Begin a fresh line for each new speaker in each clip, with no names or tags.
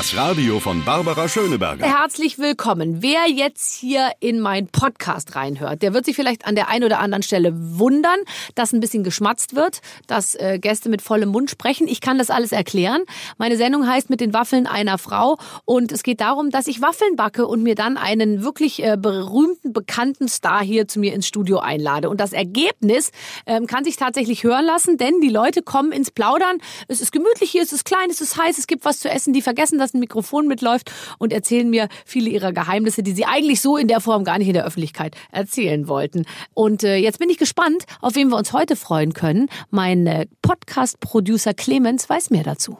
Das Radio von Barbara Schöneberger.
Herzlich willkommen. Wer jetzt hier in meinen Podcast reinhört, der wird sich vielleicht an der einen oder anderen Stelle wundern, dass ein bisschen geschmatzt wird, dass äh, Gäste mit vollem Mund sprechen. Ich kann das alles erklären. Meine Sendung heißt mit den Waffeln einer Frau und es geht darum, dass ich Waffeln backe und mir dann einen wirklich äh, berühmten, bekannten Star hier zu mir ins Studio einlade. Und das Ergebnis ähm, kann sich tatsächlich hören lassen, denn die Leute kommen ins Plaudern. Es ist gemütlich hier, es ist klein, es ist heiß, es gibt was zu essen. Die vergessen dass ein Mikrofon mitläuft und erzählen mir viele ihrer Geheimnisse, die sie eigentlich so in der Form gar nicht in der Öffentlichkeit erzählen wollten. Und äh, jetzt bin ich gespannt, auf wen wir uns heute freuen können. Mein äh, Podcast-Producer Clemens weiß mehr dazu.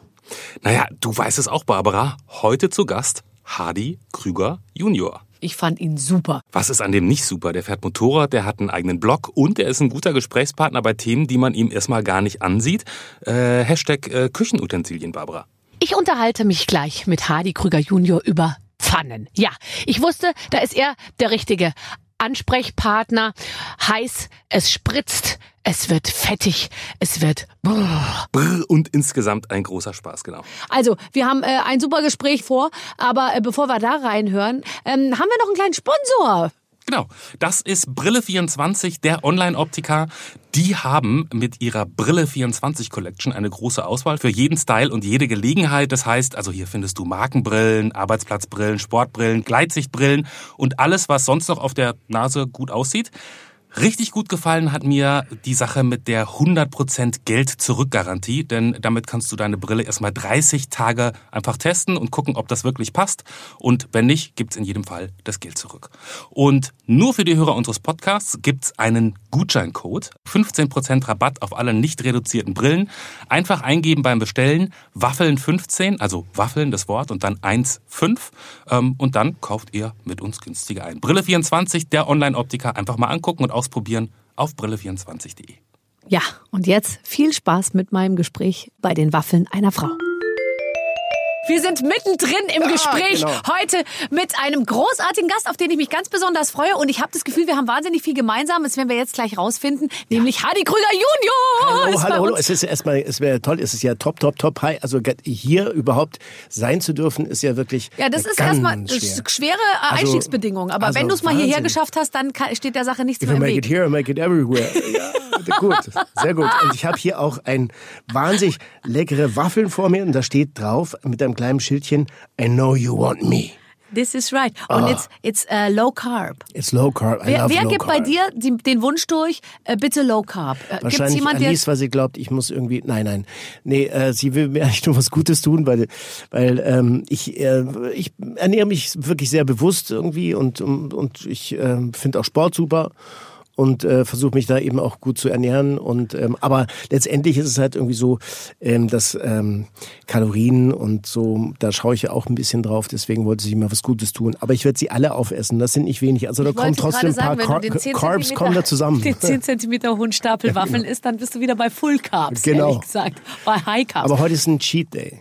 Naja, du weißt es auch, Barbara. Heute zu Gast Hardy Krüger Junior.
Ich fand ihn super.
Was ist an dem nicht super? Der fährt Motorrad, der hat einen eigenen Blog und er ist ein guter Gesprächspartner bei Themen, die man ihm erstmal gar nicht ansieht. Äh, Hashtag äh, Küchenutensilien, Barbara.
Ich unterhalte mich gleich mit Hardy Krüger Junior über Pfannen. Ja, ich wusste, da ist er der richtige Ansprechpartner. Heiß, es spritzt, es wird fettig, es wird brrr.
Brr und insgesamt ein großer Spaß, genau.
Also, wir haben äh, ein super Gespräch vor, aber äh, bevor wir da reinhören, ähm, haben wir noch einen kleinen Sponsor.
Genau, das ist Brille24, der Online-Optiker. Die haben mit ihrer Brille24 Collection eine große Auswahl für jeden Style und jede Gelegenheit. Das heißt, also hier findest du Markenbrillen, Arbeitsplatzbrillen, Sportbrillen, Gleitsichtbrillen und alles, was sonst noch auf der Nase gut aussieht. Richtig gut gefallen hat mir die Sache mit der 100% Geld-Zurück-Garantie, denn damit kannst du deine Brille erstmal 30 Tage einfach testen und gucken, ob das wirklich passt. Und wenn nicht, gibt's in jedem Fall das Geld zurück. Und nur für die Hörer unseres Podcasts gibt's einen Gutscheincode. 15% Rabatt auf alle nicht reduzierten Brillen. Einfach eingeben beim Bestellen. Waffeln 15, also Waffeln das Wort und dann 1,5. Ähm, und dann kauft ihr mit uns günstiger ein. Brille 24, der Online-Optiker, einfach mal angucken und ausprobieren auf brille24.de.
Ja, und jetzt viel Spaß mit meinem Gespräch bei den Waffeln einer Frau. Wir sind mittendrin im Gespräch
genau.
heute mit einem großartigen Gast, auf den ich mich ganz besonders freue. Und ich habe das Gefühl, wir haben wahnsinnig viel gemeinsam. Das werden wir jetzt gleich rausfinden, nämlich Hardy Krüger Junior.
Hallo, hallo, hallo. Es ist erstmal, es wäre toll, es ist ja top, top, top high. Also hier überhaupt sein zu dürfen, ist ja wirklich.
Ja, das ist erstmal
schwer.
schwere
Also-
Einstiegsbedingungen. Aber
also
wenn du es mal hierher
Wahnsinn.
geschafft hast, dann kann, steht der Sache nichts
If
mehr
I
im
make
Weg.
it here, I make it everywhere. Ja, gut, sehr gut. Und ich habe hier auch ein wahnsinnig leckere Waffeln vor mir und da steht drauf mit einem kleinen Schildchen, I know you want me.
This is right. Und it's, it's uh, low carb.
It's low carb. I
Wer, wer gibt
carb.
bei dir die, den Wunsch durch, äh, bitte low carb? Äh,
Wahrscheinlich
jemand, der
Alice, weil sie glaubt, ich muss irgendwie. Nein, nein. Nee, äh, sie will mir eigentlich nur was Gutes tun, weil, weil ähm, ich, äh, ich ernähre mich wirklich sehr bewusst irgendwie und, und, und ich äh, finde auch Sport super und äh, versuche mich da eben auch gut zu ernähren. Und ähm, aber letztendlich ist es halt irgendwie so, ähm, dass ähm, Kalorien und so, da schaue ich ja auch ein bisschen drauf. Deswegen wollte sie mir was Gutes tun. Aber ich werde sie alle aufessen. Das sind nicht wenig. Also da
Ich
kommen trotzdem ein paar
sagen,
Car
den 10
Carbs kommen da zusammen.
Den 10 cm hohen Stapel Waffeln isst, dann bist du wieder bei Full Carbs,
Genau.
ehrlich gesagt. Bei High Carbs.
Aber heute ist ein Cheat Day.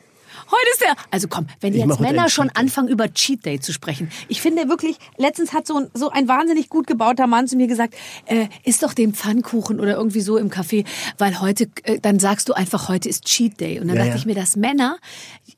Heute ist der. Also komm, wenn
Ich
jetzt Männer schon anfangen, über Cheat Day zu sprechen. Ich finde wirklich, letztens hat so ein, so ein wahnsinnig gut gebauter Mann zu mir gesagt, äh, isst doch den Pfannkuchen oder irgendwie so im Café, weil heute, äh, dann sagst du einfach, heute ist Cheat Day. Und dann
Ja,
dachte
ja.
ich mir, dass Männer,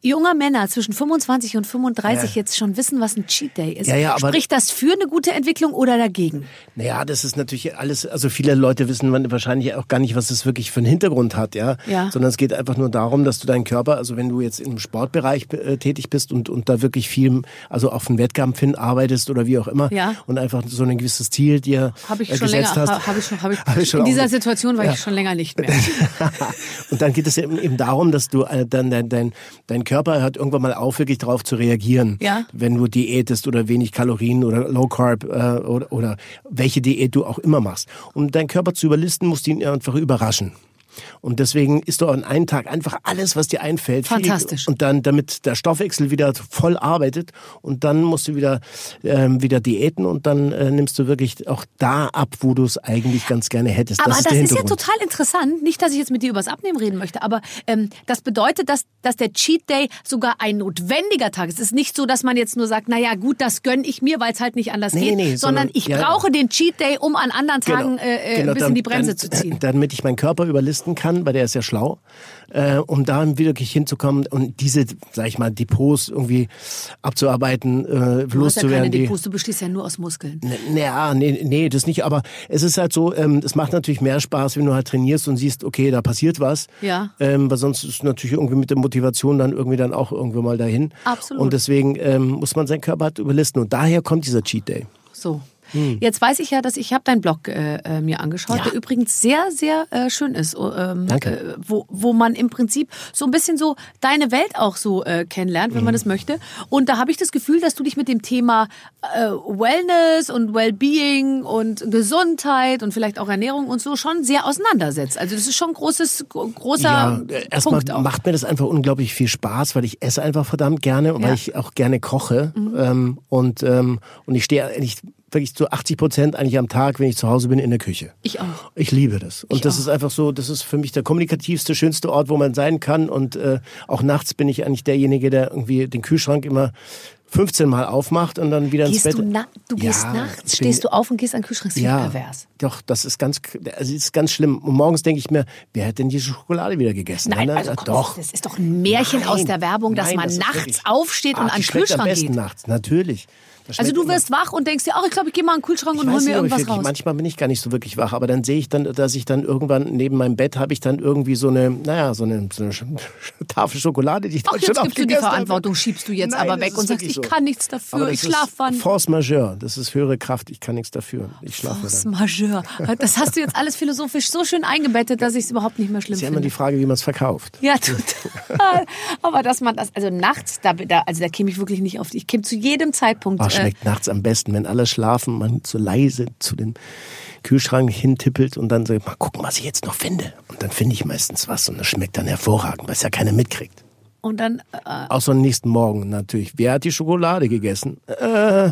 junger Männer zwischen 25 und 35
Ja.
jetzt schon wissen, was ein Cheat Day ist.
Ja, ja, aber-
Spricht das für eine gute Entwicklung oder dagegen?
Naja, das ist natürlich alles, also viele Leute wissen wahrscheinlich auch gar nicht, was das wirklich für einen Hintergrund hat, ja.
Ja.
Sondern es geht einfach nur darum, dass du deinen Körper, also wenn du jetzt im Sportbereich äh, tätig bist und, und da wirklich viel, also auf einen Wettkampf hin arbeitest oder wie auch immer
Ja.
und einfach so ein gewisses Ziel dir
Habe ich
äh,
schon
gesetzt
länger,
hast.
habe ich schon, habe ich,
Hab ich schon
in dieser Situation war
Ja.
ich schon länger nicht mehr.
und dann geht es eben, eben darum, dass du äh, dann dein, dein, dein Körper hört irgendwann mal auf, wirklich darauf zu reagieren.
Ja.
Wenn du diätest oder wenig Kalorien oder Low Carb äh, oder, oder welche Diät du auch immer machst. Um deinen Körper zu überlisten, musst du ihn einfach überraschen. Und deswegen isst du an einem Tag einfach alles, was dir einfällt. Viel-
Fantastisch.
Und dann, damit der Stoffwechsel wieder voll arbeitet und dann musst du wieder, ähm, wieder diäten und dann äh, nimmst du wirklich auch da ab, wo du es eigentlich ganz gerne hättest.
Aber
das
das,
ist,
ist ja total interessant. Nicht, dass ich jetzt mit dir übers Abnehmen reden möchte, aber ähm, das bedeutet, dass, dass der Cheat Day sogar ein notwendiger Tag ist. Es ist nicht so, dass man jetzt nur sagt, naja gut, das gönn ich mir, weil es halt nicht anders
Nee,
geht,
nee,
sondern,
sondern-
ich
ja,
brauche den Cheat Day, um an anderen Tagen äh, äh,
Genau,
ein bisschen
dann-
die Bremse
dann,
zu ziehen.
Damit ich meinen Körper überlisten leisten kann, weil der ist ja schlau, äh, um da wirklich hinzukommen und diese, sag ich mal, Depots irgendwie abzuarbeiten, äh,
Du hast ja keine
loszuwerden. die-
Depots, du bestehst ja nur aus Muskeln.
naja, nee, nee, das nicht, aber es ist halt so, ähm, es macht natürlich mehr Spaß, wenn du halt trainierst und siehst, okay, da passiert was.
Ja.
Ähm, weil sonst ist natürlich irgendwie mit der Motivation dann irgendwie dann auch irgendwo mal dahin.
Absolut.
Und deswegen ähm, muss man seinen Körper halt überlisten. Und daher kommt dieser Cheat Day.
So. Jetzt weiß ich ja, dass ich habe deinen Blog äh, äh, mir angeschaut,
Ja.
der übrigens sehr, sehr äh, schön ist. Oh, Ähm,
Danke.
Äh, wo, wo man im Prinzip so ein bisschen so deine Welt auch so äh, kennenlernt, wenn
Mhm.
man das möchte. Und da habe ich das Gefühl, dass du dich mit dem Thema äh, Wellness und Wellbeing und Gesundheit und vielleicht auch Ernährung und so schon sehr auseinandersetzt. Also das ist schon ein großes, gro- großer
Ja, erstmal macht mir das einfach unglaublich viel Spaß, weil ich esse einfach verdammt gerne und
Ja. Mhm.
weil ich auch gerne koche. Ähm, und, ähm, und ich stehe eigentlich wirklich zu 80 Prozent eigentlich am Tag, wenn ich zu Hause bin, in der Küche.
Ich auch.
Ich liebe das. Und
Ich
das
auch.
ist einfach so, das ist für mich der kommunikativste, schönste Ort, wo man sein kann. Und äh, auch nachts bin ich eigentlich derjenige, der irgendwie den Kühlschrank immer 15 Mal aufmacht und dann wieder ins
Gehst
Bett.
du, du gehst
Ja,
nachts,
ich bin-
stehst du auf und gehst an den Kühlschrank, das ist
ja,
pervers.
doch, das ist ganz, also das ist ganz schlimm. Und morgens denke ich mir, wer hat denn die Schokolade wieder gegessen?
Nein, also komm,
doch.
Das ist doch ein Märchen
Nein,
aus der Werbung, dass
nein,
man
das
nachts
wirklich-
aufsteht und
Ah,
an
die
den
schmeckt am
Kühlschrank
besten
geht.
nachts, natürlich.
Also du wirst wach und denkst dir, ach, ich glaube, ich gehe mal an den Kühlschrank und
Ich
hol
weiß
mir
nicht,
irgendwas
wirklich,
raus.
manchmal bin ich gar nicht so wirklich wach, aber dann sehe ich dann, dass ich dann irgendwann neben meinem Bett habe ich dann irgendwie so eine, naja, so eine, so eine Tafel Schokolade, die ich
Ach,
dann
jetzt
schon
gibst du die
aufgegessen habe.
Verantwortung, schiebst du jetzt
Nein,
aber weg und sagst, ich
so.
kann nichts dafür, ich
ist
schlaf wann.
Force majeure, das ist höhere Kraft, ich kann nichts dafür. Ich schlafe
Force
dann.
majeure. Das hast du jetzt alles philosophisch so schön eingebettet, dass ich es überhaupt nicht mehr schlimm
ist ja immer
finde.
die Frage, wie man es verkauft.
Ja, total. Aber dass man das, also nachts, da, da, also da käme ich wirklich nicht auf. Ich käme zu jedem Zeitpunkt. Äh,
schmeckt nachts am besten, wenn alle schlafen, man so leise zu dem Kühlschrank hintippelt und dann sagt, mal gucken, was ich jetzt noch finde. Und dann finde ich meistens was und das schmeckt dann hervorragend, weil es ja keiner mitkriegt.
und dann, äh,
Außer am nächsten Morgen natürlich. Wer hat die Schokolade gegessen? Äh,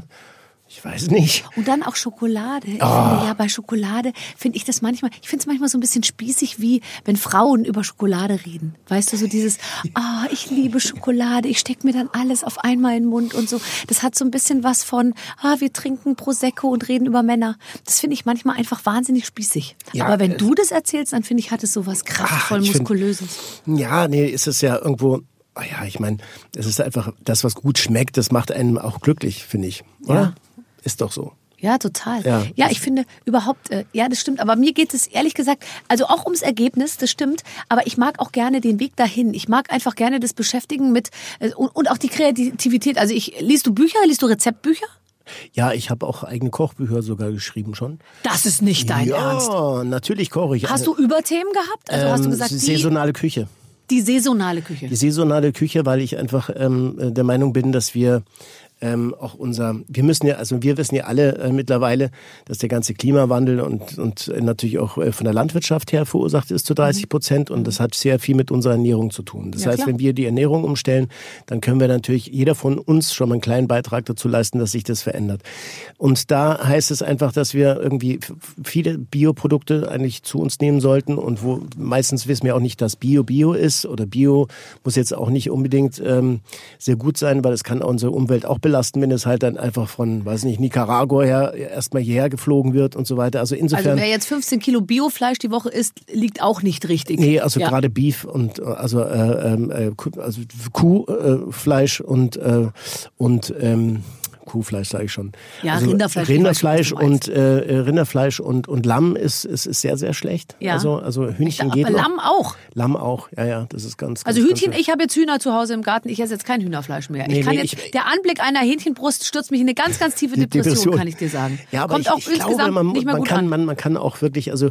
ich weiß nicht.
Und dann auch Schokolade. Ich
Ah.
finde ja bei Schokolade finde ich das manchmal, ich finde es manchmal so ein bisschen spießig, wie wenn Frauen über Schokolade reden. Weißt du, so dieses, ah, ich liebe Schokolade, ich stecke mir dann alles auf einmal in den Mund und so. Das hat so ein bisschen was von, ah, wir trinken Prosecco und reden über Männer. Das finde ich manchmal einfach wahnsinnig spießig.
Ja,
Aber wenn
es-
du das erzählst, dann finde ich, hat es so was kraftvoll
find-
Muskulöses.
Ja, nee, ist es ja irgendwo. Ah ja, ich meine, es ist einfach das, was gut schmeckt, das macht einen auch glücklich, finde ich. Oder?
Ja.
Ist doch so.
Ja, total.
Ja.
Ja, ich finde überhaupt, äh, ja, das stimmt. Aber mir geht es ehrlich gesagt, also auch ums Ergebnis, das stimmt. Aber ich mag auch gerne den Weg dahin. Ich mag einfach gerne das Beschäftigen mit äh, und, und auch die Kreativität. Also ich liest du Bücher, liest du Rezeptbücher?
Ja, ich habe auch eigene Kochbücher sogar geschrieben schon.
Das ist nicht dein
ja,
Ernst.
natürlich koche ich.
Hast du Überthemen gehabt? Also hast du
Ähm,
gesagt, die,
saisonale Küche.
die saisonale Küche.
Die saisonale Küche, weil ich einfach ähm, der Meinung bin, dass wir ähm, auch unser, wir müssen ja, also wir wissen ja alle äh, mittlerweile, dass der ganze Klimawandel und, und natürlich auch äh, von der Landwirtschaft her verursacht ist zu 30 Prozent und das hat sehr viel mit unserer Ernährung zu tun. Das
Ja,
heißt,
klar.
wenn wir die Ernährung umstellen, dann können wir natürlich jeder von uns schon mal einen kleinen Beitrag dazu leisten, dass sich das verändert. Und da heißt es einfach, dass wir irgendwie viele Bioprodukte eigentlich zu uns nehmen sollten und wo meistens wissen wir auch nicht, dass Bio Bio ist oder Bio muss jetzt auch nicht unbedingt ähm, sehr gut sein, weil es kann unsere Umwelt auch belasten, wenn es halt dann einfach von, weiß nicht, Nicaragua her erstmal hierher geflogen wird und so weiter. Also
Also
insofern.
wer jetzt 15 Kilo Biofleisch die Woche isst, liegt auch nicht richtig.
Nee, also
Ja.
gerade Beef und also äh, ähm, äh, also Kuhfleisch äh, und äh, und ähm, Kuhfleisch sage ich schon.
Ja,
also
Rinderfleisch, ich
Rinderfleisch und äh, äh, Rinderfleisch und und Lamm ist ist, ist sehr sehr schlecht.
Ja.
Also also Hühnchen
Aber
geht noch.
Lamm auch.
Lamm auch. Ja ja, das ist ganz.
Also
ganz,
Hühnchen,
ganz
ich habe jetzt Hühner zu Hause im Garten. Ich esse jetzt kein Hühnerfleisch mehr.
Nee,
ich kann
nee,
jetzt,
ich-
der Anblick einer Hähnchenbrust stürzt mich in eine ganz, ganz tiefe
Die
Depression, kann ich dir sagen.
Ja, aber
Kommt
ich,
auch
ich
insgesamt
glaube, man,
nicht mehr
man
gut
kann,
an.
man, man kann auch wirklich, also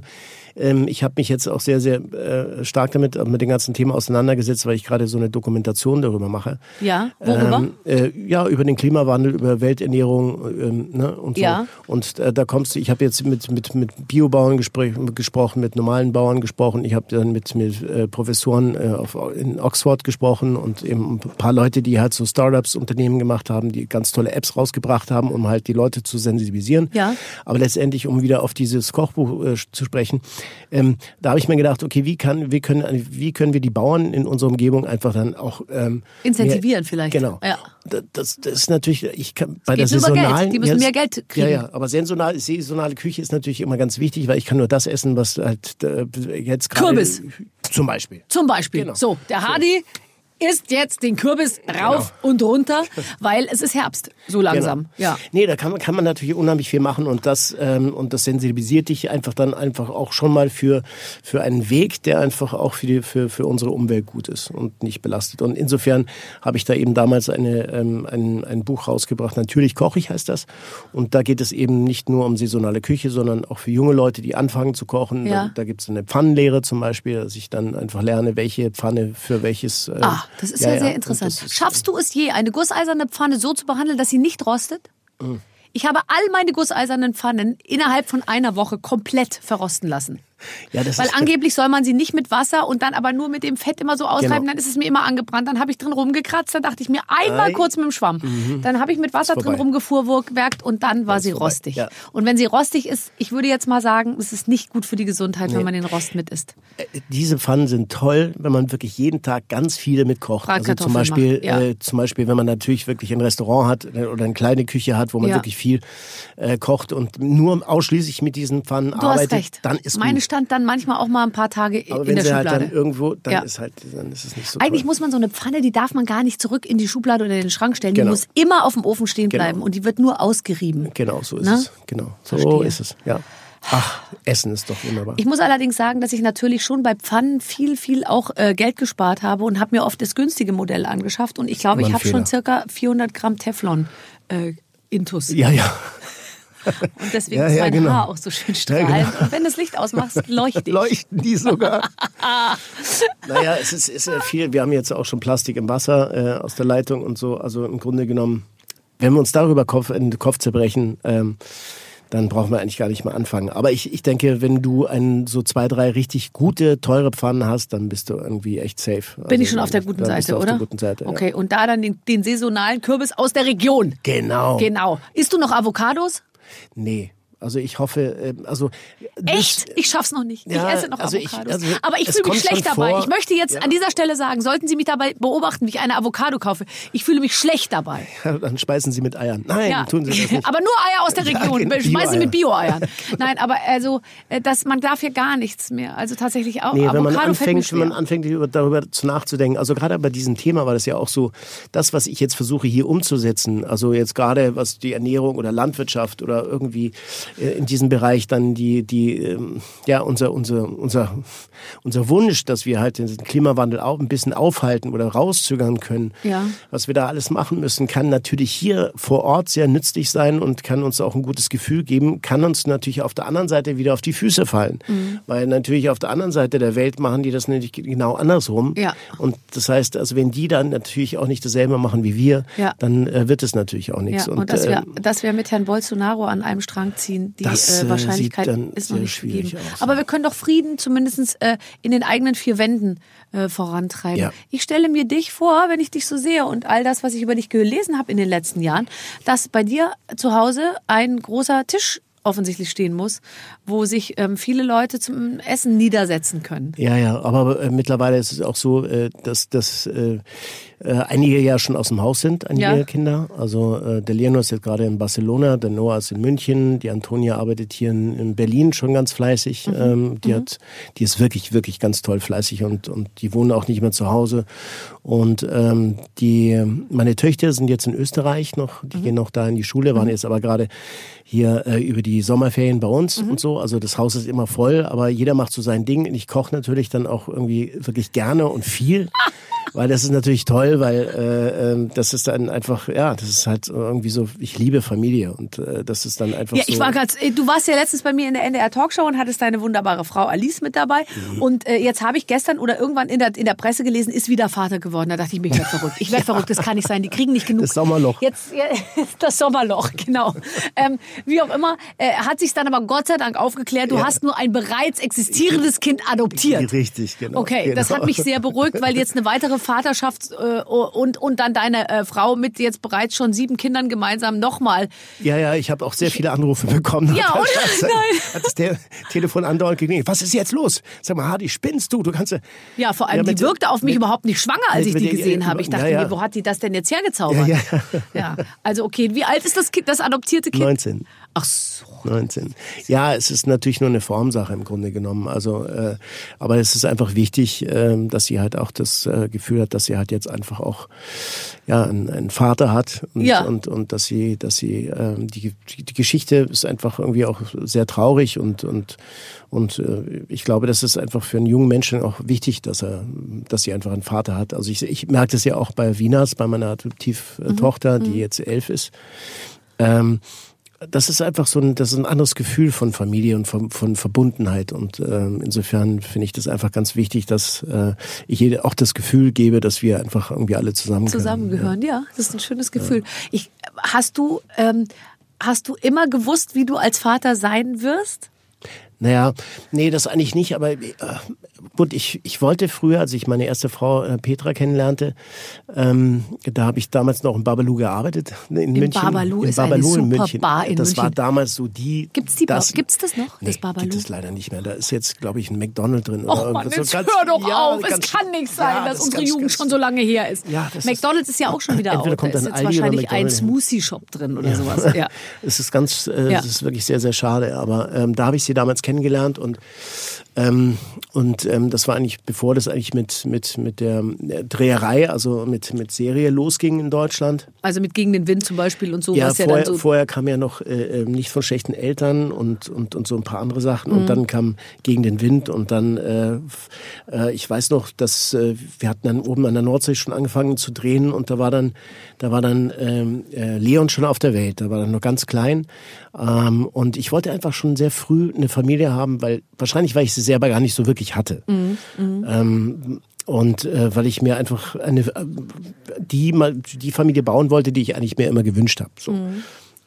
ähm, ich habe mich jetzt auch sehr, sehr äh, stark damit mit dem ganzen Thema auseinandergesetzt, weil ich gerade so eine Dokumentation darüber mache.
Ja, worüber?
Ähm, äh, ja, über den Klimawandel, über Welternährung ähm, ne, und so.
Ja.
Und äh, da kommst du, ich habe jetzt mit, mit, mit Biobauern gesprochen, mit normalen Bauern gesprochen, ich habe dann mit, mit äh, Professoren äh, auf, in Oxford gesprochen und eben ein paar Leute, die halt so Startups, Unternehmen gemacht haben, die ganz tolle Apps rausgebracht haben, um halt die Leute zu sensibilisieren.
Ja.
Aber letztendlich, um wieder auf dieses Kochbuch äh, zu sprechen, ähm, da habe ich mir gedacht, okay, wie, kann, wie, können, wie können wir die Bauern in unserer Umgebung einfach dann auch ähm,
Incentivieren
mehr,
vielleicht.
Genau.
Ja.
Das, das ist natürlich, ich kann bei der saisonalen.
Die müssen mehr Geld kriegen.
Ja, ja, aber saisonal, saisonale Küche ist natürlich immer ganz wichtig, weil ich kann nur das essen, was halt äh, jetzt gerade.
Kürbis.
Zum Beispiel.
Zum Beispiel.
Genau.
So, der Hardy isst jetzt den Kürbis rauf und runter, weil es ist Herbst. So langsam.
Genau.
Ja.
Nee, da kann man, kann man natürlich unheimlich viel machen und das, ähm, und das sensibilisiert dich einfach dann einfach auch schon mal für, für einen Weg, der einfach auch für, die, für, für unsere Umwelt gut ist und nicht belastet. Und insofern habe ich da eben damals eine, ähm, ein, ein Buch rausgebracht. Natürlich koche ich heißt das. Und da geht es eben nicht nur um saisonale Küche, sondern auch für junge Leute, die anfangen zu kochen.
Ja.
Da, da gibt es eine Pfannenlehre zum Beispiel, dass ich dann einfach lerne, welche Pfanne für welches. Äh,
Ah, das ist ja, sehr
und
interessant. Schaffst du es je, eine gusseiserne Pfanne so zu behandeln, dass sie nicht rostet?
Mm.
Ich habe all meine gusseisernen Pfannen innerhalb von einer Woche komplett verrosten lassen.
Ja, das
Weil
ist,
angeblich soll man sie nicht mit Wasser und dann aber nur mit dem Fett immer so ausreiben,
Genau.
dann ist es mir immer angebrannt. Dann habe ich drin rumgekratzt, dann dachte ich mir einmal
Ei. Mhm.
kurz mit dem Schwamm. Dann habe ich mit Wasser drin rumgefuhrwerkt und dann war sie
vorbei.
rostig.
Ja.
Und wenn sie rostig ist, ich würde jetzt mal sagen, es ist nicht gut für die Gesundheit, wenn
Nee.
man den Rost mit isst.
diese Pfannen sind toll, wenn man wirklich jeden Tag ganz viele mit kocht. Also zum Beispiel,
ja.
äh, zum Beispiel, wenn man natürlich wirklich ein Restaurant hat äh, oder eine kleine Küche hat, wo man wirklich viel äh, kocht und nur ausschließlich mit diesen Pfannen
Du
arbeitet, dann ist
Meine
gut.
Stand dann manchmal auch mal ein paar Tage
Aber
in
wenn
der
sie halt
Schublade.
dann irgendwo, dann
Ja.
ist halt, dann ist es nicht so
Eigentlich
toll.
muss man so eine Pfanne, die darf man gar nicht zurück in die Schublade oder in den Schrank stellen. Die
Genau.
muss immer auf dem Ofen stehen
Genau.
bleiben und die wird nur ausgerieben.
Genau, so ist
Ne?
es. Genau, so
Verstehe.
ist es. Ja. Ach, Essen ist doch wunderbar.
Ich muss allerdings sagen, dass ich natürlich schon bei Pfannen viel, viel auch äh, Geld gespart habe und habe mir oft das günstige Modell angeschafft. Und ich glaube, ich habe schon circa 400 Gramm Teflon äh, Intus.
ja, ja.
Und deswegen
Ja,
ist
ja,
mein
genau.
Haar auch so schön strahlend. Und wenn du das Licht ausmachst, leuchte ich.
Leuchten die sogar. naja, es ist, ist ja viel. Wir haben jetzt auch schon Plastik im Wasser äh, aus der Leitung und so. Also im Grunde genommen, wenn wir uns darüber Kopf, in den Kopf zerbrechen, ähm, dann brauchen wir eigentlich gar nicht mehr anfangen. Aber ich, ich denke, wenn du ein, so zwei, drei richtig gute, teure Pfannen hast, dann bist du irgendwie echt safe.
Bin
Also
ich schon auf der guten Seite,
du auf
oder?
der guten Seite. ja.
Okay, und da dann den, den saisonalen Kürbis aus der Region.
Genau.
Genau. Isst du noch Avocados?
Nee. Also ich hoffe, äh, also
Echt? Ich schaff's noch nicht.
Ja,
ich esse noch
also ich-
Avocados.
also
Aber ich fühle mich schlecht dabei.
vor.
Ich möchte jetzt
Ja.
an dieser Stelle sagen, sollten Sie mich dabei beobachten, wie ich eine Avocado kaufe, ich fühle mich schlecht dabei.
dann speisen sie mit Eiern. Nein,
Ja.
tun sie das nicht.
Aber nur Eier aus der
Ja,
Region.
genau,
Schmeißen Sie mit
Bio-Eier.
Bio-Eiern. Nein, aber also, äh, das, man darf hier gar nichts mehr. Also tatsächlich auch.
Nee, wenn man
Avocado
anfängt, wenn man anfängt darüber, darüber zu nachzudenken, also gerade bei diesem Thema war das ja auch so, das, was ich jetzt versuche hier umzusetzen, also jetzt gerade was die Ernährung oder Landwirtschaft oder irgendwie in diesem Bereich dann die, die, ähm, ja, unser, unser, unser, unser Wunsch, dass wir halt den Klimawandel auch ein bisschen aufhalten oder rauszögern können,
Ja.
was wir da alles machen müssen, kann natürlich hier vor Ort sehr nützlich sein und kann uns auch ein gutes Gefühl geben, kann uns natürlich auf der anderen Seite wieder auf die Füße fallen.
Mhm.
Weil natürlich auf der anderen Seite der Welt machen die das natürlich genau andersrum.
Ja.
Und das heißt, also wenn die dann natürlich auch nicht dasselbe machen wie wir,
Ja.
dann äh, wird es natürlich auch nichts.
Ja, und, dass,
ähm,
wir, dass wir mit Herrn Bolsonaro an einem Strang ziehen, die
Das,
äh,
äh,
Wahrscheinlichkeit
sieht dann
ist noch
sehr
nicht
schwierig
gegeben.
aus,
Aber
ja.
wir können doch Frieden zumindest äh, in den eigenen vier Wänden äh, vorantreiben.
Ja.
Ich stelle mir dich vor, wenn ich dich so sehe und all das, was ich über dich gelesen habe in den letzten Jahren, dass bei dir zu Hause ein großer Tisch offensichtlich stehen muss, wo sich ähm, viele Leute zum Essen niedersetzen können.
Ja, ja, aber äh, mittlerweile ist es auch so, äh, dass, dass äh, äh, einige ja schon aus dem Haus sind, einige
Ja.
Kinder. Also äh, der Leonor ist jetzt gerade in Barcelona, der Noah ist in München, die Antonia arbeitet hier in, in Berlin schon ganz fleißig. Ähm, die hat, die ist wirklich, wirklich ganz toll fleißig und, und die wohnen auch nicht mehr zu Hause. Und ähm, die, meine Töchter sind jetzt in Österreich noch, die gehen noch da in die Schule, waren jetzt aber gerade hier äh, über die Sommerferien bei uns und so. Also das Haus ist immer voll, aber jeder macht so sein Ding. Und ich koche natürlich dann auch irgendwie wirklich gerne und viel. Weil das ist natürlich toll, weil äh, ähm, das ist dann einfach, ja, das ist halt irgendwie so, ich liebe Familie und äh, das ist dann einfach
Ja,
so.
ich war gerade, du warst ja letztens bei mir in der NDR Talkshow und hattest deine wunderbare Frau Alice mit dabei.
Mhm.
Und äh, jetzt habe ich gestern oder irgendwann in der, in der Presse gelesen, ist wieder Vater geworden. Da dachte ich mir, ich werde verrückt. Ich werde verrückt, das kann nicht sein. Die kriegen nicht genug.
Das Sommerloch.
Jetzt ja, das Sommerloch, genau. Ähm, wie auch immer, äh, hat sich dann aber Gott sei Dank aufgeklärt, du
Ja.
hast nur ein bereits existierendes Kind adoptiert.
Richtig, genau.
Okay,
genau.
das hat mich sehr beruhigt, weil jetzt eine weitere Vaterschaft äh, und, und dann deine äh, Frau mit jetzt bereits schon sieben Kindern gemeinsam nochmal.
Ja, ja, ich habe auch sehr viele Anrufe bekommen.
Ja, oder?
Hat,
Nein.
Hat das der Telefon andauernd geklingelt. Was ist jetzt los? Sag mal, Hardy, spinnst du? Du kannst ja.
Ja, vor allem,
Ja,
die
mit-
wirkte auf mich
mit-
überhaupt nicht schwanger, als
mit-
ich die gesehen habe. Ich dachte
ja,
mir, wo hat die das denn jetzt hergezaubert?
Ja,
Ja, also okay, wie alt ist das Kind, das adoptierte Kind?
19.
Ach so.
19. Ja, es ist natürlich nur eine Formsache im Grunde genommen. Also, äh, aber es ist einfach wichtig, äh, dass sie halt auch das äh, Gefühl hat, dass sie halt jetzt einfach auch ja einen, einen Vater hat und,
Ja.
und und dass sie, dass sie ähm, die die Geschichte ist einfach irgendwie auch sehr traurig und und und äh, ich glaube, das ist einfach für einen jungen Menschen auch wichtig, dass er, dass sie einfach einen Vater hat. Also ich, ich merke das ja auch bei Wieners, bei meiner Adoptivtochter, die jetzt elf ist. Ähm, das ist einfach so ein, das ist ein anderes Gefühl von Familie und von, von Verbundenheit. Und ähm, insofern finde ich das einfach ganz wichtig, dass äh, ich auch das Gefühl gebe, dass wir einfach irgendwie alle zusammengehören.
Zusammengehören, ja. Das ist ein schönes Gefühl. Ich, hast du, ähm, hast du immer gewusst, wie du als Vater sein wirst?
Naja, nee, das eigentlich nicht, aber äh, gut, ich, ich wollte früher, als ich meine erste Frau äh, Petra kennenlernte, ähm, da habe ich damals noch in Babalu gearbeitet in München.
Babalu
in
ist eine
Babalu in
super
München.
Bar in
das war
München.
damals so die.
Gibt's die
das,
gibt's das noch, das
nee,
Babalu?
Gibt es leider nicht mehr. Da ist jetzt, glaube ich, ein McDonald's drin.
Och
oder
Mann, jetzt
So ganz-
hör doch
ja,
auf.
ganz-
es kann nicht sein,
ja,
dass
das
unsere
ganz-
Jugend schon so lange her ist.
Ja, das ist-
McDonalds ist ja auch schon wieder
Entweder
out.
kommt
da ist jetzt wahrscheinlich ein
McDonald's.
Smoothie-Shop drin oder sowas. Ja.
Es ist ganz, äh, es ist wirklich sehr, sehr schade. Aber ähm, da habe ich sie damals kennengelernt und ähm, und ähm, das war eigentlich, bevor das eigentlich mit mit mit der äh, Dreherei, also mit mit Serie losging in Deutschland.
Also mit Gegen den Wind zum Beispiel und so,
Ja,
ja
vorher,
dann so.
vorher kam ja noch äh, äh, nicht von schlechten Eltern und, und, und so ein paar andere Sachen.
Mhm.
Und dann kam Gegen den Wind und dann, äh, äh, ich weiß noch, dass äh, wir hatten dann oben an der Nordsee schon angefangen zu drehen und da war dann, da war dann ähm, äh, Leon schon auf der Welt. Da war dann noch ganz klein. Ähm, und ich wollte einfach schon sehr früh eine Familie haben, weil wahrscheinlich, weil ich sie selber gar nicht so wirklich hatte.
Mhm,
Ähm, und äh, weil ich mir einfach eine, äh, die, mal- die Familie bauen wollte, die ich eigentlich mir immer gewünscht habe. So.
Mhm.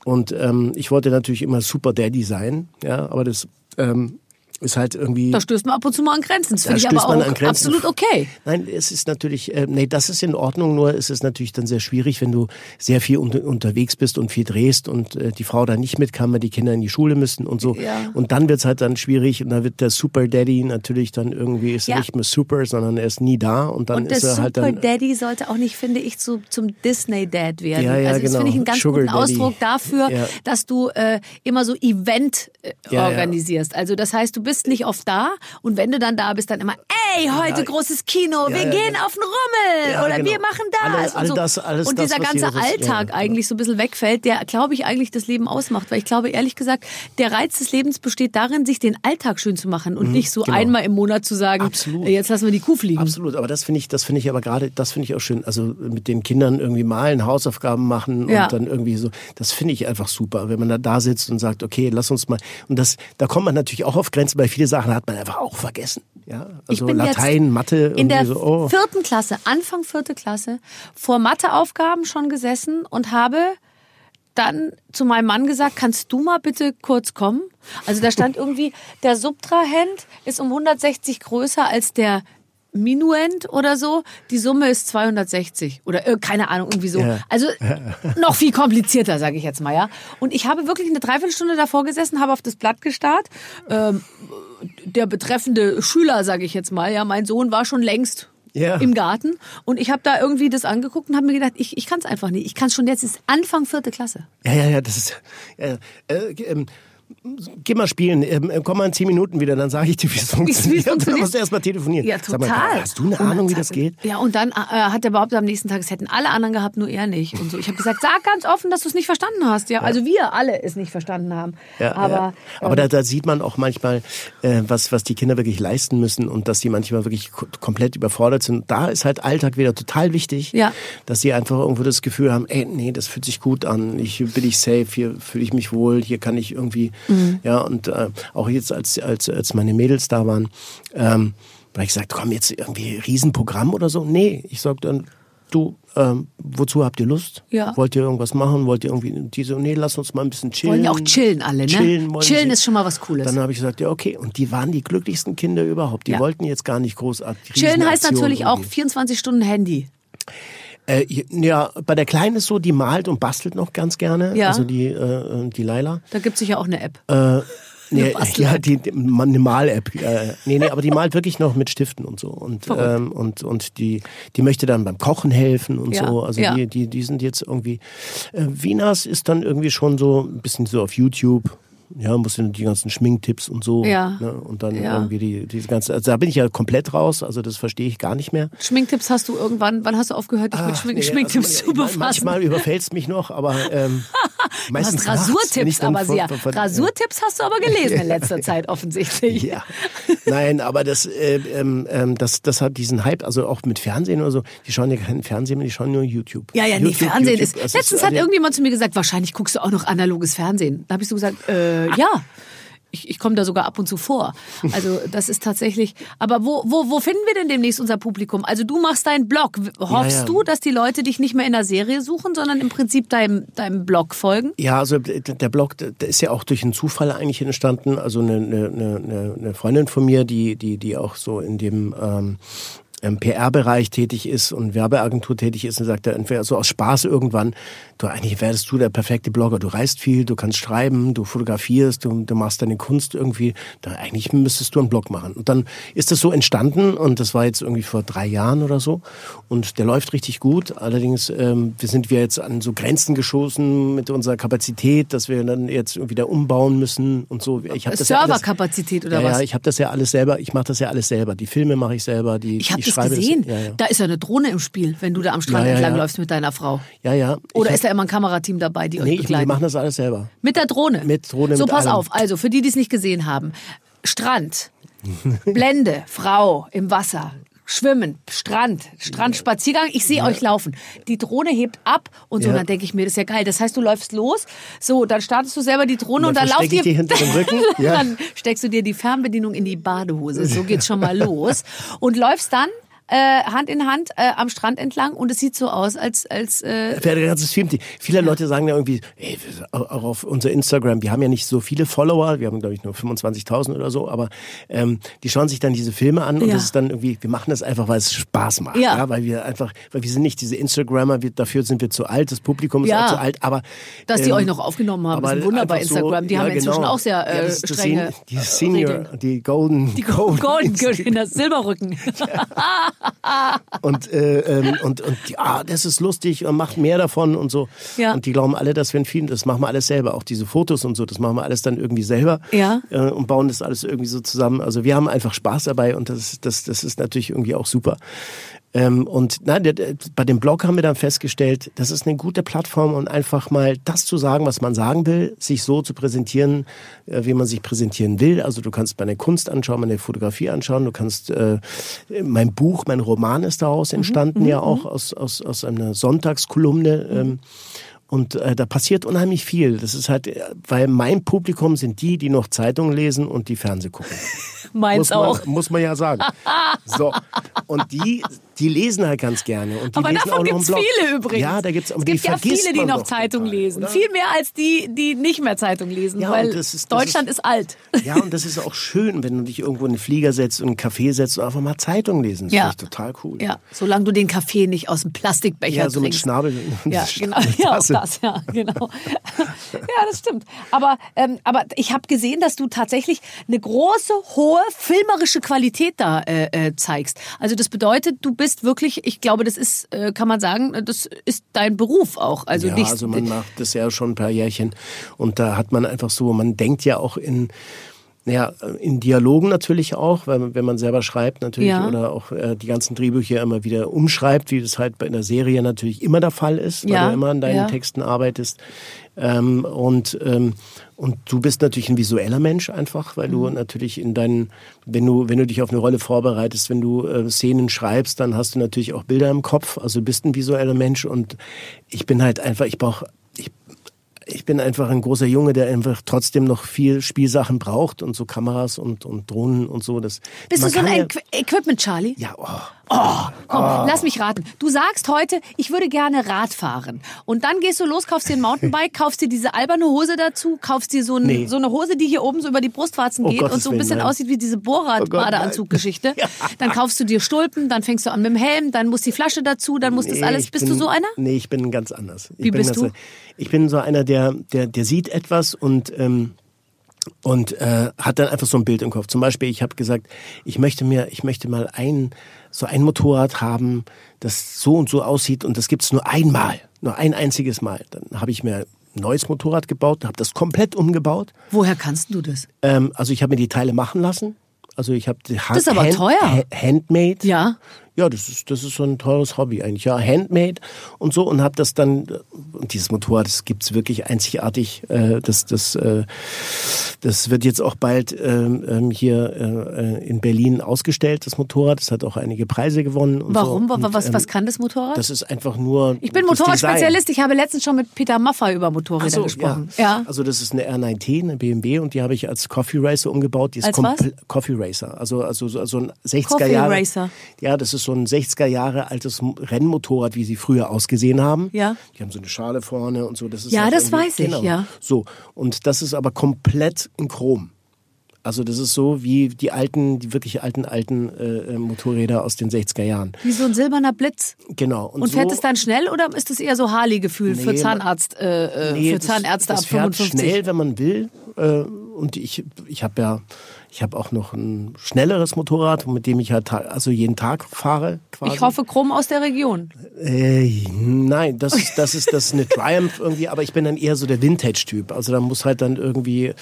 Und ähm, ich wollte natürlich immer Super Daddy sein, ja, aber das ähm, ist halt irgendwie.
Da stößt man ab und zu mal an Grenzen. Das
Da
finde ich aber auch
Grenzen.
absolut okay.
Nein, es ist natürlich, äh, nee, das ist in Ordnung, nur ist es natürlich dann sehr schwierig, wenn du sehr viel unter, unterwegs bist und viel drehst und äh, die Frau da nicht mit kann, weil die Kinder in die Schule müssen und so.
Ja.
Und dann wird's halt dann schwierig und dann wird der Super Daddy natürlich dann irgendwie, ist
Ja.
nicht mehr super, sondern er ist nie da und dann
Und
ist er
Super
halt dann.
Daddy sollte auch nicht, finde ich, zu, zum Disney-Dad werden.
Ja, ja,
also das
genau.
finde ich einen ganz
Sugar
guten
Daddy.
Ausdruck dafür,
Ja.
dass du äh, immer so Event äh, organisierst. Also das heißt, du bist nicht oft da. Und wenn du dann da bist, dann immer, ey, heute großes Kino, wir
ja,
gehen
genau.
auf den Rummel
Ja,
oder
genau.
wir machen das.
Alle-
und so.
das- alles
und
das,
dieser ganze
ja,
Alltag
ja.
eigentlich so ein bisschen wegfällt, der, glaube ich, eigentlich das Leben ausmacht. Weil ich glaube, ehrlich gesagt, der Reiz des Lebens besteht darin, sich den Alltag schön zu machen und nicht so
genau.
einmal im Monat zu sagen,
Absolut.
äh, jetzt lassen wir die Kuh fliegen.
Absolut, aber das finde ich, das finde ich aber gerade, das finde ich auch schön. Also mit den Kindern irgendwie malen, Hausaufgaben machen
Ja.
und dann irgendwie so, das finde ich einfach super, wenn man da da sitzt und sagt, okay, lass uns mal. Und das, da kommt man natürlich auch auf Grenzen, weil viele Sachen hat man einfach auch vergessen. Ja, also
bin
Latein,
jetzt
Mathe,
in der
so, oh.
vierten Klasse, Anfang vierte Klasse, vor Matheaufgaben schon gesessen und habe dann zu meinem Mann gesagt, kannst du mal bitte kurz kommen? Also da stand irgendwie, der Subtrahend ist um 160 größer als der Minuend oder so. Die Summe ist 260 oder äh, keine Ahnung, irgendwie so.
Ja.
Also noch viel komplizierter, sage ich jetzt mal, ja. Und ich habe wirklich eine Dreiviertelstunde davor gesessen, habe auf das Blatt gestarrt. Ähm, der betreffende Schüler, sage ich jetzt mal, ja, mein Sohn war schon längst
Ja.
im Garten und ich habe da irgendwie das angeguckt und habe mir gedacht, ich, ich kann es einfach nicht. Ich kann es schon jetzt, es ist Anfang vierte Klasse.
Ja, ja, ja, das ist. Ja, äh, ähm, geh mal spielen, ähm, komm mal in zehn Minuten wieder, dann sage ich dir, wie es funktioniert. Dann
funktioniert.
musst du erst mal telefonieren.
Ja, total.
mal, hast du eine Ahnung, wie das geht?
Ja, und dann äh, hat er behauptet am nächsten Tag, es hätten alle anderen gehabt, nur er nicht. Und so. Ich habe gesagt, sag ganz offen, dass du es nicht verstanden hast. Ja, also wir alle es nicht verstanden haben.
Ja,
Aber,
ja. aber da, da sieht man auch manchmal, äh, was, was die Kinder wirklich leisten müssen und dass die manchmal wirklich ko- komplett überfordert sind. Da ist halt Alltag wieder total wichtig,
Ja.
dass sie einfach irgendwo das Gefühl haben, ey, nee, das fühlt sich gut an, ich bin ich safe, hier fühle ich mich wohl, hier kann ich irgendwie,
Mhm.
ja, und äh, auch jetzt, als, als, als meine Mädels da waren, ähm, habe ich gesagt, komm, jetzt irgendwie Riesenprogramm oder so. Nee, ich sag dann, du, ähm, wozu habt ihr Lust?
Ja.
Wollt ihr irgendwas machen? Wollt ihr irgendwie, die so, nee, lass uns mal ein bisschen chillen.
Wollen ja auch chillen alle, ne?
Chillen,
Chillen ist schon mal was Cooles.
Dann habe ich gesagt, ja, okay. Und die waren die glücklichsten Kinder überhaupt. Die
Ja.
wollten jetzt gar nicht großartig.
Chillen heißt natürlich auch
irgendwie.
24 Stunden Handy.
Äh, ja, bei der Kleinen ist so, die malt und bastelt noch ganz gerne.
Ja.
Also die, äh, die Laila.
Da gibt es sicher auch eine App.
Äh, nee, ja, die, die eine Mal-App. Äh, nee, nee, aber die malt wirklich noch mit Stiften und so. Und, ähm, und, und die, die möchte dann beim Kochen helfen und
Ja,
so. Also
ja.
die, die, die sind jetzt irgendwie. Äh, Wieners ist dann irgendwie schon so ein bisschen so auf YouTube. Ja, muss ja die ganzen Schminktipps und so.
Ja.
Ne? Und dann
Ja.
irgendwie die, diese ganze. Also da bin ich ja komplett raus, also das verstehe ich gar nicht mehr.
Schminktipps hast du irgendwann, wann hast du aufgehört, dich mit Schmink
Nee,
Schminktipps
also,
zu befassen?
Manchmal überfällt es mich noch, aber ähm,
Du
meistens
hast
wenn ich
Rasurtipps aber sehr.
von- von-
Rasurtipps hast du aber gelesen in letzter Zeit offensichtlich.
Ja, nein, aber das, äh, ähm, ähm, das, das hat diesen Hype, also auch mit Fernsehen oder so. Die schauen ja keinen Fernsehen mehr, die schauen nur YouTube.
Ja, ja, nee,
YouTube,
Fernsehen
YouTube,
ist. Letztens hat
also-
irgendjemand zu mir gesagt, wahrscheinlich guckst du auch noch analoges Fernsehen. Da habe ich so gesagt, äh, ja. Ich, ich komme da sogar ab und zu vor. Also das ist tatsächlich. Aber wo, wo, wo finden wir denn demnächst unser Publikum? Also du machst deinen Blog. Hoffst
Ja, ja.
du, dass die Leute dich nicht mehr in der Serie suchen, sondern im Prinzip deinem, deinem Blog folgen?
Ja, also der Blog, der ist ja auch durch einen Zufall eigentlich entstanden. Also eine, eine, eine, eine Freundin von mir, die, die, die auch so in dem ähm, im PR-Bereich tätig ist und Werbeagentur tätig ist und sagt er entweder so aus Spaß irgendwann, du eigentlich wärst du der perfekte Blogger. Du reist viel, du kannst schreiben, du fotografierst, du, du machst deine Kunst irgendwie. Da eigentlich müsstest du einen Blog machen. Und dann ist das so entstanden und das war jetzt irgendwie vor drei Jahren oder so und der läuft richtig gut. Allerdings ähm, wir sind wir jetzt an so Grenzen geschossen mit unserer Kapazität, dass wir dann jetzt wieder umbauen müssen und so. Ich hab das ja alles-
Serverkapazität oder
ja,
was?
Ja, ich habe das ja alles selber. Ich mache das ja alles selber. Die Filme mache ich selber. Die,
Ich habe das
schreibe
gesehen.
Das, ja, ja.
Da ist ja eine Drohne im Spiel, wenn du da am Strand
Ja, ja,
entlang
ja.
läufst mit deiner Frau.
ja, ja.
Oder
ich
ist da immer ein Kamerateam dabei, die
hab,
euch
nee, ich, wir
begleiten?
machen das alles selber.
Mit der Drohne.
Mit Drohne,
So,
mit
pass
allem.
auf. Also, für die, die es nicht gesehen haben. Strand, Blende, Frau im Wasser. Schwimmen, Strand, Strandspaziergang. Ich sehe euch laufen. Die Drohne hebt ab und so.
Ja.
Dann denke ich mir, das ist ja geil. Das heißt, du läufst los. So, dann startest du selber die Drohne und
Und dann
dann, lauft ihr.
die hinter dem Rücken. Ja.
Dann steckst du dir die Fernbedienung in die Badehose. So geht's schon mal los. Und läufst dann äh, Hand in Hand äh, am Strand entlang und es sieht so aus, als als äh,
Wer der ganze Film, die, viele Leute sagen ja irgendwie, ey, auch auf unser Instagram, wir haben ja nicht so viele Follower, wir haben glaube ich nur 25.000 oder so, aber ähm, die schauen sich dann diese Filme an und
Ja.
das ist dann irgendwie, wir machen das einfach, weil es Spaß macht,
Ja.
weil wir einfach, weil wir sind nicht diese Instagrammer, wir, dafür sind wir zu alt, das Publikum ist
Ja.
auch zu alt, aber
dass die
ähm,
euch noch aufgenommen haben, ist
aber
ein Wunder bei
einfach so-
Instagram. Die
ja,
haben inzwischen
genau.
auch sehr äh,
ja, das ist das
strenge
die
äh,
Senior,
Regeln.
die Golden,
Die Golden Girl, das Silberrücken.
und, äh, ähm, und, und ah, das ist lustig und macht mehr davon und so.
Ja.
Und die glauben alle, dass wir ein Film, das machen wir alles selber. Auch diese Fotos und so, das machen wir alles dann irgendwie selber
Ja.
äh, und bauen das alles irgendwie so zusammen. Also wir haben einfach Spaß dabei und das, das, das ist natürlich irgendwie auch super. Ähm, und nein, bei dem Blog haben wir dann festgestellt, das ist eine gute Plattform, um einfach mal das zu sagen, was man sagen will, sich so zu präsentieren, äh, wie man sich präsentieren will. Also du kannst meine Kunst anschauen, meine Fotografie anschauen, du kannst äh, mein Buch, mein Roman ist daraus entstanden, ja auch aus, aus, aus einer Sonntagskolumne. Ähm, und äh, da passiert unheimlich viel. Das ist halt, weil mein Publikum sind die, die noch Zeitungen lesen und die Fernseh gucken.
Meins
muss man,
auch.
Muss man ja sagen. So. Und die, die lesen halt ganz gerne. Und die
Aber
lesen
davon
einen Blog.
viele übrigens.
Ja, da gibt's,
es gibt ja viele, die noch Zeitung
total,
lesen.
oder?
Viel mehr als die, die nicht mehr Zeitung lesen,
Ja,
weil
und das ist-
Deutschland ist, alt.
Ja, und das ist auch schön, wenn du dich irgendwo in den Flieger setzt und einen Café setzt und einfach mal Zeitung lesen. Das
Ja.
finde ich total cool.
Ja, solange du den Kaffee nicht aus dem Plastikbecher
Ja, so mit
trinkst.
Schnabel.
Ja, genau. Ja, das, ja, genau. ja, das stimmt. Aber, ähm, aber ich habe gesehen, dass du tatsächlich eine große, hohe filmerische Qualität da äh, äh, zeigst. Also das bedeutet, du bist wirklich, ich glaube, das ist, äh, kann man sagen, das ist dein Beruf auch. Also
ja,
nicht,
also man macht das ja schon ein paar Jährchen und da hat man einfach so, man denkt ja auch in ja, in Dialogen natürlich auch, weil wenn man selber schreibt natürlich
Ja.
oder auch äh, die ganzen Drehbücher immer wieder umschreibt, wie das halt bei einer Serie natürlich immer der Fall ist, weil
Ja,
du immer an deinen
ja.
Texten arbeitest. Ähm, und, ähm, und du bist natürlich ein visueller Mensch einfach, weil du
Mhm.
natürlich in deinen, wenn du, wenn du dich auf eine Rolle vorbereitest, wenn du äh, Szenen schreibst, dann hast du natürlich auch Bilder im Kopf. Also du bist ein visueller Mensch und ich bin halt einfach, ich brauche, ich, bin einfach ein großer Junge, der einfach trotzdem noch viel Spielsachen braucht und so Kameras und, und Drohnen und so. Das,
Bist du so ein
ja,
Equ Equipment, Charlie?
ja, oh,
Oh, komm, lass mich raten. Du sagst heute, ich würde gerne Rad fahren. Und dann gehst du los, kaufst dir ein Mountainbike, kaufst dir diese alberne Hose dazu, kaufst dir so, ein,
Nee.
so eine Hose, die hier oben so über die Brustwarzen
Oh,
geht
Gottes
und so ein
Willen,
bisschen
nein.
aussieht wie diese
Oh.
Bohrrad-Badeanzug-Geschichte. Dann kaufst du dir Stulpen, dann fängst du an mit dem Helm, dann muss die Flasche dazu, dann muss das
Nee,
alles.
ich
Bist
bin,
du so einer?
Nee, ich bin ganz anders. Ich
Wie
bin
bist du?
Ich bin so einer, der, der, der sieht etwas und, ähm, und äh, hat dann einfach so ein Bild im Kopf. Zum Beispiel, ich habe gesagt, ich möchte mir, ich möchte mal ein so ein Motorrad haben, das so und so aussieht und das gibt's nur einmal, nur ein einziges Mal. Dann habe ich mir ein neues Motorrad gebaut, habe das komplett umgebaut.
Woher kannst du das?
Ähm, also ich habe mir die Teile machen lassen. Also ich habe die
Das ist aber teuer.
Ha Handmade.
Ja.
Ja, das ist das ist so ein teures Hobby eigentlich. Ja, Handmade und so und habe das dann und dieses Motorrad, das gibt's wirklich einzigartig. Äh, das das äh, das wird jetzt auch bald ähm, ähm, hier äh, in Berlin ausgestellt. Das Motorrad, das hat auch einige Preise gewonnen. Und
Warum?
So. Und,
was,
ähm,
was kann das Motorrad?
Das ist einfach nur.
ich bin Motorradspezialist. Ich habe letztens schon mit Peter Maffay über Motorräder
so,
gesprochen.
Ja.
Ja.
Also das ist eine R9T, eine BMW und die habe ich als Coffee Racer umgebaut. Die ist
Als was?
Coffee Racer. Also, also so so ein 60er
Coffee
Jahre.
Racer.
Ja, das ist so ein 60er Jahre altes Rennmotorrad, wie sie früher ausgesehen haben.
Ja.
Die haben so eine Schale vorne und so. Das ist
Ja,
halt
das weiß ich, ja.
So. Und das ist aber komplett in Chrom. Also das ist so wie die alten, die wirklich alten, alten äh, äh, Motorräder aus den 60er Jahren.
Wie so ein silberner Blitz.
Genau.
Und fährt
so,
es dann schnell oder ist es eher so Harley-Gefühl für
Nee,
Zahnarzt, äh, äh,
Nee,
für
das-
Zahnärzte
das
ab
fährt
55?
schnell, wenn man will. Äh, und ich, ich habe ja, ich habe auch noch ein schnelleres Motorrad, mit dem ich halt also jeden Tag fahre. Quasi.
Ich hoffe, Krumm aus der Region.
Äh, nein, das ist, das ist, das ist eine Triumph irgendwie, aber ich bin dann eher so der Vintage-Typ. Also da muss halt dann irgendwie,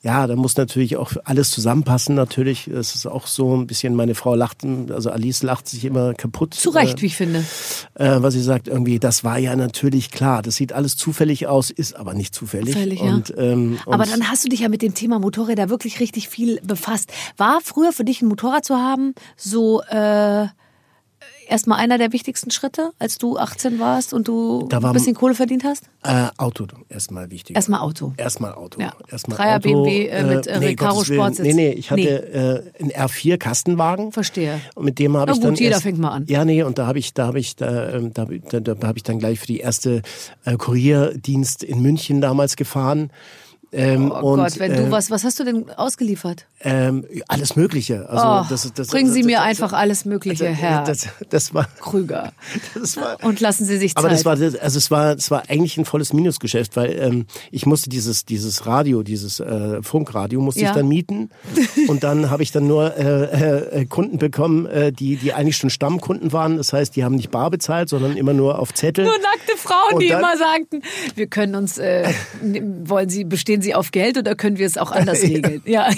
ja, da muss natürlich auch alles zusammenpassen natürlich. Das ist auch so ein bisschen, meine Frau lacht, also Alice lacht sich immer kaputt.
Zu Recht,
äh,
wie ich finde.
äh, was sie sagt, irgendwie, das war ja natürlich klar. Das sieht alles zufällig aus, ist aber nicht zufällig.
Zufällig, ja.
und, ähm,
Aber dann hast du dich ja mit dem Thema Motorräder wirklich richtig viel befasst. War früher für dich ein Motorrad zu haben so äh, erstmal einer der wichtigsten Schritte, als du 18 warst und du
war-
ein bisschen Kohle verdient hast?
äh, Auto erstmal wichtig.
Erstmal Auto.
Erstmal Auto.
Ja.
Erstmal
Dreier
Auto,
BMW, äh, mit, äh, Recaro
Gottes Willen.
Sportsitz.
Nee, nee, ich hatte
Nee.
Äh, einen R4 Kastenwagen.
Verstehe.
Und mit dem habe ich dann
jeder
erst,
fängt mal an.
Ja, nee, und da habe ich, da habe ich, da, ähm, da, da, da habe ich dann gleich für die erste äh, Kurierdienst in München damals gefahren. Ähm,
Oh
und,
Gott, wenn
äh,
du was, was hast du denn ausgeliefert?
Ähm, alles Mögliche. Also
Oh,
das, das,
bringen Sie
das,
mir einfach alles Mögliche, Herr
Das, war,
Krüger.
war,
Und lassen Sie sich Zeit.
aber das war, also es war, es war eigentlich ein volles Minusgeschäft, weil ähm, ich musste dieses, dieses Radio, dieses äh, Funkradio musste
Ja.
ich dann mieten und dann habe ich dann nur äh, äh, Kunden bekommen, äh, die, die eigentlich schon Stammkunden waren. Das heißt, die haben nicht bar bezahlt, sondern immer nur auf Zettel.
Nur nackte Frauen,
Und
die
dann-
immer sagten, wir können uns, äh, wollen Sie, bestehen Sie auf Geld oder können wir es auch anders regeln? Ja.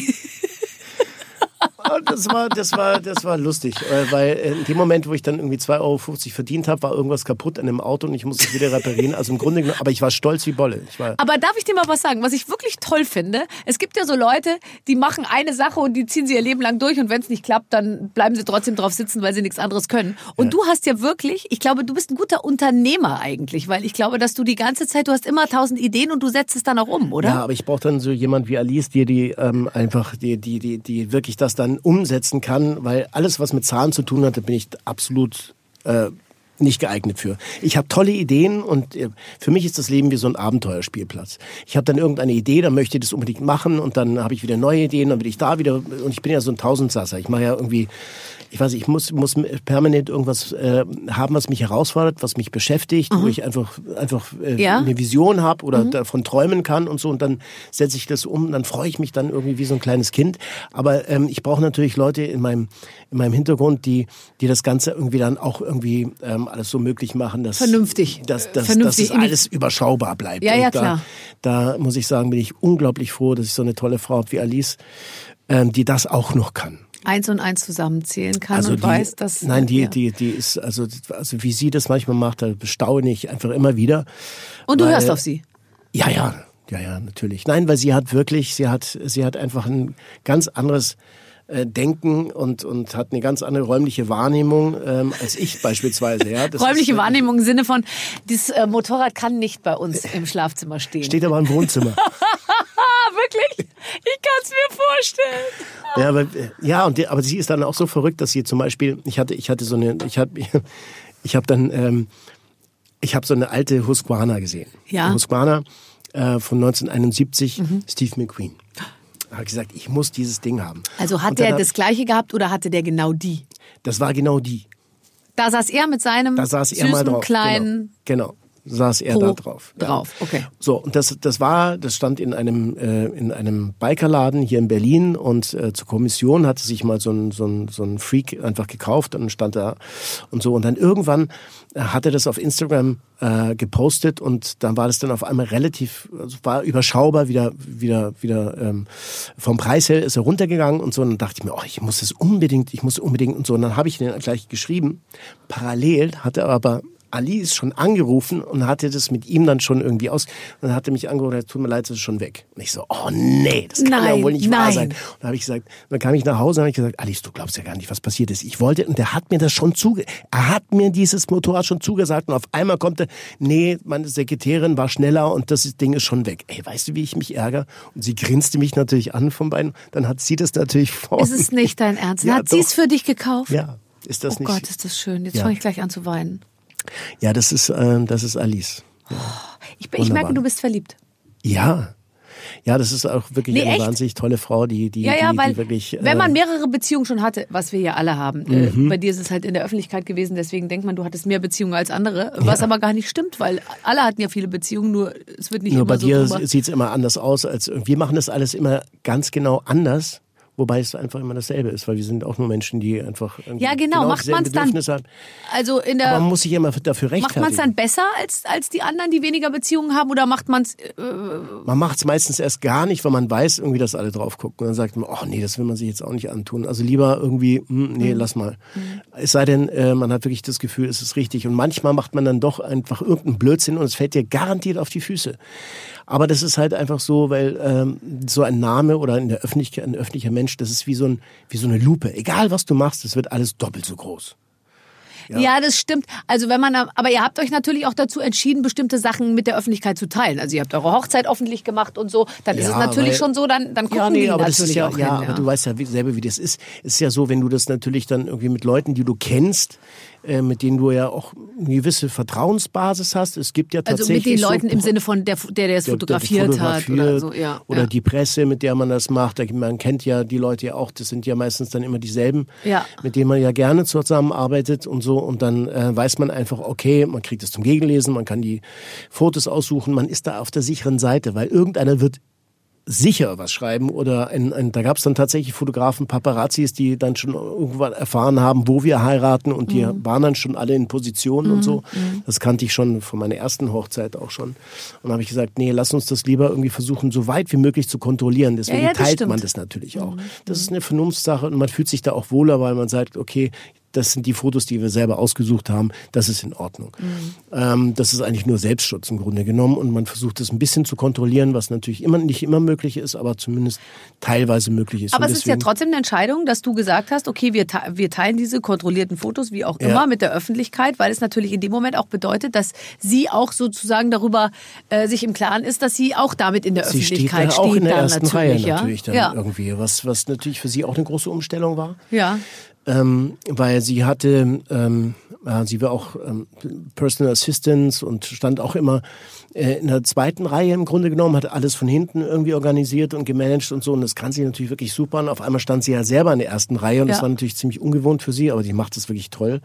Und das war, das war, das war lustig, äh, weil in dem Moment, wo ich dann irgendwie 2,50 Euro verdient habe, war irgendwas kaputt an dem Auto und ich musste es wieder reparieren. Also im Grunde genommen, aber ich war stolz wie Bolle. Ich war,
Aber darf ich dir mal was sagen, was ich wirklich toll finde? Es gibt ja so Leute, die machen eine Sache und die ziehen sie ihr Leben lang durch und wenn es nicht klappt, dann bleiben sie trotzdem drauf sitzen, weil sie nichts anderes können. Und du hast ja wirklich, ich glaube, du bist ein guter Unternehmer eigentlich, weil ich glaube, dass du die ganze Zeit, du hast immer tausend Ideen und du setzt es dann auch um, oder?
Ja, aber ich brauche dann so jemand wie Alice, die die ähm, einfach die die die die wirklich das dann umsetzen kann, weil alles was mit Zahlen zu tun hat, da bin ich absolut äh, nicht geeignet für. Ich habe tolle Ideen und äh, für mich ist das Leben wie so ein Abenteuerspielplatz. Ich habe dann irgendeine Idee, dann möchte ich das unbedingt machen und dann habe ich wieder neue Ideen, dann will ich da wieder und ich bin ja so ein Tausendsasser. Ich mache ja irgendwie ich weiß, nicht, ich muss, muss permanent irgendwas äh, haben, was mich herausfordert, was mich beschäftigt, wo ich einfach, einfach äh,
Ja.
eine Vision habe oder davon träumen kann und so und dann setze ich das um, dann freue ich mich dann irgendwie wie so ein kleines Kind. Aber ähm, ich brauche natürlich Leute in meinem, in meinem Hintergrund, die, die das Ganze irgendwie dann auch irgendwie ähm, alles so möglich machen, dass,
Vernünftig.
dass, dass,
Vernünftig.
dass es alles überschaubar bleibt.
Ja, ja,
und da,
klar.
Da muss ich sagen, bin ich unglaublich froh, dass ich so eine tolle Frau habe wie Alice, ähm, die das auch noch kann.
Eins und eins zusammenzählen kann
Also
und
die,
weiß, dass...
nein, die,
ja.
die, die ist, also, also wie sie das manchmal macht, da bestaune ich einfach immer wieder.
Und du
weil-
hörst auf sie.
Ja, ja, ja, ja, natürlich. Nein, weil sie hat wirklich, sie hat, sie hat einfach ein ganz anderes äh, Denken und, und hat eine ganz andere räumliche Wahrnehmung ähm, als ich beispielsweise. Ja, Das
Räumliche
ist, äh,
Wahrnehmung im Sinne von, dieses äh, Motorrad kann nicht bei uns im Schlafzimmer stehen.
Steht aber im Wohnzimmer.
Wirklich? Ich kann es mir vorstellen.
Ja, aber, ja und aber sie ist dann auch so verrückt, dass sie zum Beispiel, ich hatte, ich hatte so eine, ich habe, ich habe dann, ähm, ich habe so eine alte Husqvarna gesehen.
Ja.
Eine Husqvarna äh, von 1971, Steve McQueen. Ich gesagt, ich muss dieses Ding haben.
Also hat der das gleiche gehabt oder hatte der genau die?
Das war genau die.
Da saß er mit seinem
Da saß er
süßen
mal drauf.
kleinen
Genau. genau. Saß er
Po
da drauf. Ja.
drauf. Okay.
So, und das, das war, das stand in einem, äh, in einem Bikerladen hier in Berlin und äh, zur Kommission hatte sich mal so ein, so, ein, so ein Freak einfach gekauft und stand da und so. Und dann irgendwann äh, hat er das auf Instagram äh, gepostet und dann war das dann auf einmal relativ, also war überschaubar, wieder, wieder, wieder ähm, vom Preis her ist er runtergegangen und so. Und dann dachte ich mir, oh, ich muss das unbedingt, ich muss unbedingt und so. Und dann habe ich den gleich geschrieben. Parallel hatte aber Alice schon angerufen und hatte das mit ihm dann schon irgendwie aus. Und dann hat er mich angerufen, er tut mir leid, es ist schon weg. Und ich so, oh nee, das kann ja
Nein,
wohl nicht wahr
nein.
sein. Und dann habe ich gesagt, dann kam ich nach Hause und habe ich gesagt, Alice, du glaubst ja gar nicht, was passiert ist. Ich wollte, und der hat mir das schon zuge, er hat mir dieses Motorrad schon zugesagt und auf einmal kommt er, nee, meine Sekretärin war schneller und das Ding ist schon weg. Ey, weißt du, wie ich mich ärgere? Und sie grinste mich natürlich an von beiden. Dann hat sie das natürlich vor.
Ist es nicht dein Ernst?
Ja,
hat sie es für dich gekauft?
Ja, ist das
Oh
nicht?
Gott, ist das schön. Jetzt
Ja.
fange ich gleich an zu weinen.
Ja, das ist, ähm, das ist Alice.
Ich, bin- ich merke, du bist verliebt.
Ja. Ja, das ist auch wirklich
Nee,
eine
echt?
wahnsinnig tolle Frau, die, die,
Ja, ja,
die,
weil
die wirklich.
wenn man
äh,
mehrere Beziehungen schon hatte, was wir ja alle haben,
Mhm.
äh, bei dir ist es halt in der Öffentlichkeit gewesen, deswegen denkt man, du hattest mehr Beziehungen als andere, was aber gar nicht stimmt, weil alle hatten ja viele Beziehungen, nur es wird nicht
nur
immer
bei
so
dir
drüber.
sieht's immer anders aus als wir machen das alles immer ganz genau anders, wobei es einfach immer dasselbe ist, weil wir sind auch nur Menschen, die einfach irgendwie
Ja, genau. Macht
dieselben
man's dann-
haben.
Also in
Aber
der
man muss sich immer dafür
macht man es
rechtfertigen.
dann besser als als die anderen, die weniger Beziehungen haben, oder macht man es?
Man macht es meistens erst gar nicht, weil man weiß irgendwie, dass alle drauf gucken. Und dann sagt man, oh nee, das will man sich jetzt auch nicht antun. Also lieber irgendwie, hm, nee, lass mal. Es sei denn, äh, man hat wirklich das Gefühl, es ist richtig. Und manchmal macht man dann doch einfach irgendeinen Blödsinn und es fällt dir garantiert auf die Füße. Aber das ist halt einfach so, weil ähm, so ein Name oder in der Öffentlichkeit ein öffentlicher Mensch, das ist wie so ein wie so eine Lupe. Egal was du machst, es wird alles doppelt so groß.
Ja. das stimmt. Also wenn man, aber ihr habt euch natürlich auch dazu entschieden, bestimmte Sachen mit der Öffentlichkeit zu teilen. Also ihr habt eure Hochzeit öffentlich gemacht und so. Dann ist es
Ja,
natürlich
weil-
schon so, dann, dann gucken
ja, nee,
die
aber
natürlich
ja,
auch
ja,
hin.
aber du weißt ja selber, wie das ist. Es ist ja so, wenn du das natürlich dann irgendwie mit Leuten, die du kennst, äh, mit denen du ja auch eine gewisse Vertrauensbasis hast. Es gibt ja
also
tatsächlich
mit den Leuten
so
im Sinne von der, der, der es
der- der
fotografiert hat oder so. Ja,
oder
ja.
die Presse, mit der man das macht. Man kennt ja die Leute ja auch, das sind ja meistens dann immer dieselben,
Ja.
mit denen man ja gerne zusammenarbeitet und so. Und dann äh, weiß man einfach, okay, man kriegt es zum Gegenlesen, man kann die Fotos aussuchen, man ist da auf der sicheren Seite, weil irgendeiner wird sicher was schreiben oder ein, ein, da gab es dann tatsächlich Fotografen, Paparazzis, die dann schon irgendwann erfahren haben, wo wir heiraten und die
Mhm.
waren dann schon alle in Position und so. Das kannte ich schon von meiner ersten Hochzeit auch schon. Und habe ich gesagt, nee, lass uns das lieber irgendwie versuchen, so weit wie möglich zu kontrollieren. Deswegen
Ja, ja,
teilt
stimmt. Mhm.
man das natürlich auch. Das ist eine Vernunftssache und man fühlt sich da auch wohler, weil man sagt, okay, das sind die Fotos, die wir selber ausgesucht haben, das ist in Ordnung.
Mhm.
Ähm, das ist eigentlich nur Selbstschutz im Grunde genommen und man versucht das ein bisschen zu kontrollieren, was natürlich immer nicht immer möglich ist, aber zumindest teilweise möglich ist.
Aber
Und
es ist ja trotzdem eine Entscheidung, dass du gesagt hast, okay, wir, te- wir teilen diese kontrollierten Fotos, wie auch
Ja.
immer, mit der Öffentlichkeit, weil es natürlich in dem Moment auch bedeutet, dass sie auch sozusagen darüber äh, sich im Klaren ist, dass sie auch damit in der
Sie steht
Öffentlichkeit
da auch in der
dann
ersten
natürlich,
Reihe
ja?
natürlich dann
ja.
irgendwie, was, was natürlich für sie auch eine große Umstellung war.
Ja.
Ähm, weil sie hatte, ähm, ja, sie war auch ähm, Personal Assistance und stand auch immer äh, in der zweiten Reihe im Grunde genommen, hat alles von hinten irgendwie organisiert und gemanagt und so und das kann sie natürlich wirklich super und auf einmal stand sie ja selber in der ersten Reihe und das
Ja.
war natürlich ziemlich ungewohnt für sie, aber die macht das wirklich toll.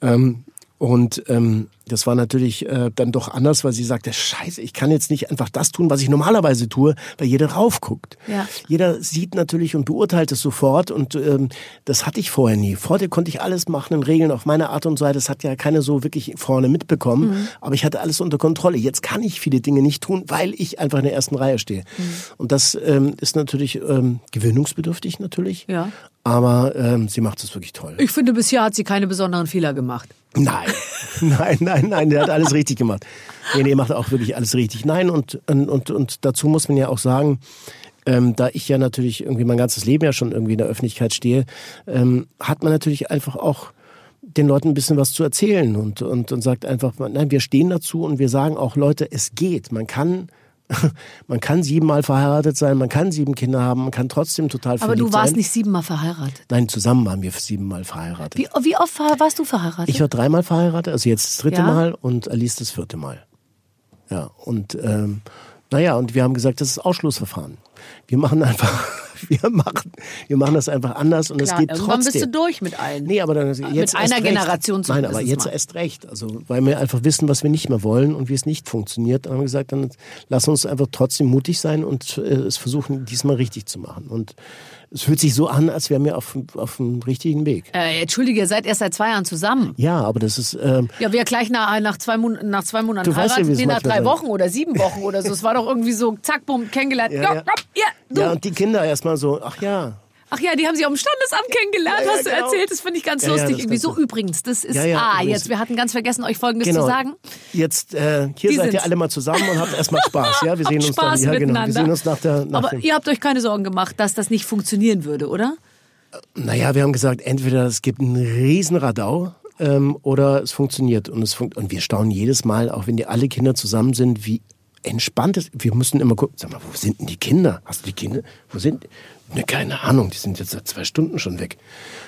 Ähm, und ähm, das war natürlich äh, dann doch anders, weil sie sagte, scheiße, ich kann jetzt nicht einfach das tun, was ich normalerweise tue, weil jeder drauf guckt.
Ja.
Jeder sieht natürlich und beurteilt es sofort und ähm, das hatte ich vorher nie. Vorher konnte ich alles machen und regeln auf meine Art und Weise. Das hat ja keiner so wirklich vorne mitbekommen,
Mhm.
aber ich hatte alles unter Kontrolle. Jetzt kann ich viele Dinge nicht tun, weil ich einfach in der ersten Reihe stehe.
Mhm.
Und das ähm, ist natürlich ähm, gewöhnungsbedürftig natürlich,
Ja.
Aber ähm, sie macht es wirklich toll.
Ich finde, bisher hat sie keine besonderen Fehler gemacht.
Nein, nein, nein, nein, der hat alles richtig gemacht. Nee, nee, macht auch wirklich alles richtig. Nein, und, und, und dazu muss man ja auch sagen, ähm, da ich ja natürlich irgendwie mein ganzes Leben ja schon irgendwie in der Öffentlichkeit stehe, ähm, hat man natürlich einfach auch den Leuten ein bisschen was zu erzählen und, und, und sagt einfach, nein, wir stehen dazu und wir sagen auch, Leute, es geht. Man kann man kann siebenmal verheiratet sein, man kann sieben Kinder haben, man kann trotzdem total
Aber
verliebt
du warst
sein.
nicht siebenmal verheiratet.
Nein, zusammen waren wir siebenmal verheiratet.
Wie, wie oft war- warst du verheiratet?
Ich war dreimal verheiratet, also jetzt das dritte
Ja?
Mal und Alice das vierte Mal. Ja, und ähm, naja, und wir haben gesagt, das ist Ausschlussverfahren. Wir machen einfach, wir machen, wir machen das einfach anders und es geht
irgendwann
trotzdem.
bist du durch mit allen.
Nee, aber dann jetzt
Mit
erst
einer
recht.
Generation
Nein,
zumindest
aber jetzt
mal.
erst recht. Also, weil wir einfach wissen, was wir nicht mehr wollen und wie es nicht funktioniert, dann haben wir gesagt, dann lass uns einfach trotzdem mutig sein und äh, es versuchen, diesmal richtig zu machen. Und es fühlt sich so an, als wären wir auf, auf dem richtigen Weg.
Äh, Entschuldige, ihr seid erst seit zwei Jahren zusammen.
Ja, aber das ist, ähm,
Ja, wir gleich nach, nach, zwei, Mon nach zwei Monaten
Du weißt ja,
heiraten,
es
nee, nach drei
sein-
Wochen oder sieben Wochen oder so. Es war doch irgendwie so, zack, bumm, kennengelernt. Ja,
Ja,
ja.
ja.
ja,
ja, und die Kinder erstmal so, ach ja,
Ach ja, die haben sie auf dem Standesamt kennengelernt,
Ja,
hast du
genau.
erzählt. Das finde ich ganz lustig. irgendwie so
du-
übrigens, das ist, ah, jetzt, wir hatten ganz vergessen, euch Folgendes
genau.
zu sagen.
Jetzt, äh, hier
Die
seid
sind's.
ihr alle mal zusammen und habt erstmal Spaß, ja? Wir sehen uns
Spaß
dann, ja, genau. Wir sehen uns nach der, nach
Aber ihr habt euch keine Sorgen gemacht, dass das nicht funktionieren würde, oder?
Naja, wir haben gesagt, entweder es gibt einen riesen Radau ähm, oder es funktioniert. Und, es funkt und wir staunen jedes Mal, auch wenn die alle Kinder zusammen sind, wie entspannt es Wir müssen immer gucken, sag mal, wo sind denn die Kinder? Hast du die Kinder? Wo sind Ne, keine Ahnung, die sind jetzt seit zwei Stunden schon weg.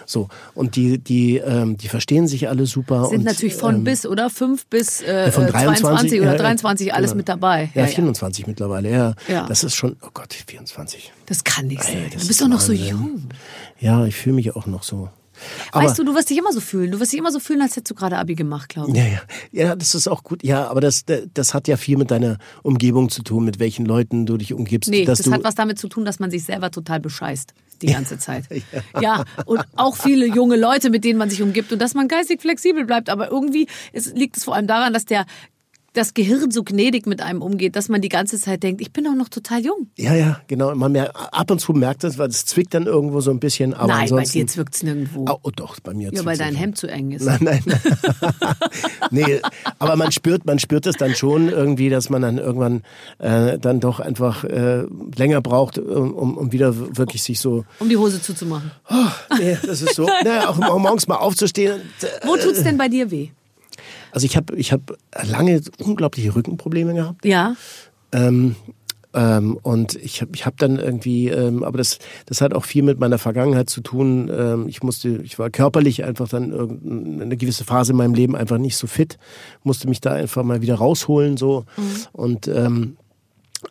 So, und die, die, ähm, die verstehen sich alle super.
Sind
und,
natürlich von
ähm,
bis, oder? Fünf bis äh,
von
äh, 22 oder
ja, ja,
23, alles
genau.
mit dabei.
Ja, 24 mittlerweile, ja.
Ja.
Das ist schon, oh Gott, 24.
Das kann nicht sein.
Ey,
du bist
ist
doch noch so jung.
Ja, ich fühle mich auch noch so. Aber,
weißt du, du wirst dich immer so fühlen. Du wirst dich immer so fühlen, als hättest du gerade Abi gemacht, glaube ich.
Ja, ja. Ja, das ist auch gut. Ja, aber das, das hat ja viel mit deiner Umgebung zu tun, mit welchen Leuten du dich umgibst.
Nee, das hat was damit zu tun, dass man sich selber total bescheißt. Die ganze Zeit. ja. und auch viele junge Leute, mit denen man sich umgibt und dass man geistig flexibel bleibt. Aber irgendwie ist, liegt es vor allem daran, dass der das Gehirn so gnädig mit einem umgeht, dass man die ganze Zeit denkt, ich bin doch noch total jung.
Ja, ja, genau. Man mer ab und zu merkt das, weil es zwickt dann irgendwo so ein bisschen. Aber
Nein, bei
ansonsten,
dir zwickt es nirgendwo.
Oh, oh, doch, bei mir
ja, weil dein. Hemd zu eng ist.
Nein, nein. nee, aber man spürt, man spürt es dann schon irgendwie, dass man dann irgendwann äh, dann doch einfach äh, länger braucht, um, um wieder wirklich sich so.
Um die Hose zuzumachen.
Nee, das ist so. naja, auch auch morgens mal aufzustehen. und, äh,
Wo tut's denn bei dir weh?
Also ich habe ich hab lange unglaubliche Rückenprobleme gehabt.
Ja.
Ähm, ähm, und ich habe ich hab dann irgendwie, ähm, aber das, das hat auch viel mit meiner Vergangenheit zu tun. Ähm, ich musste, ich war körperlich einfach dann eine gewisse Phase in meinem Leben einfach nicht so fit, musste mich da einfach mal wieder rausholen so. Und ähm,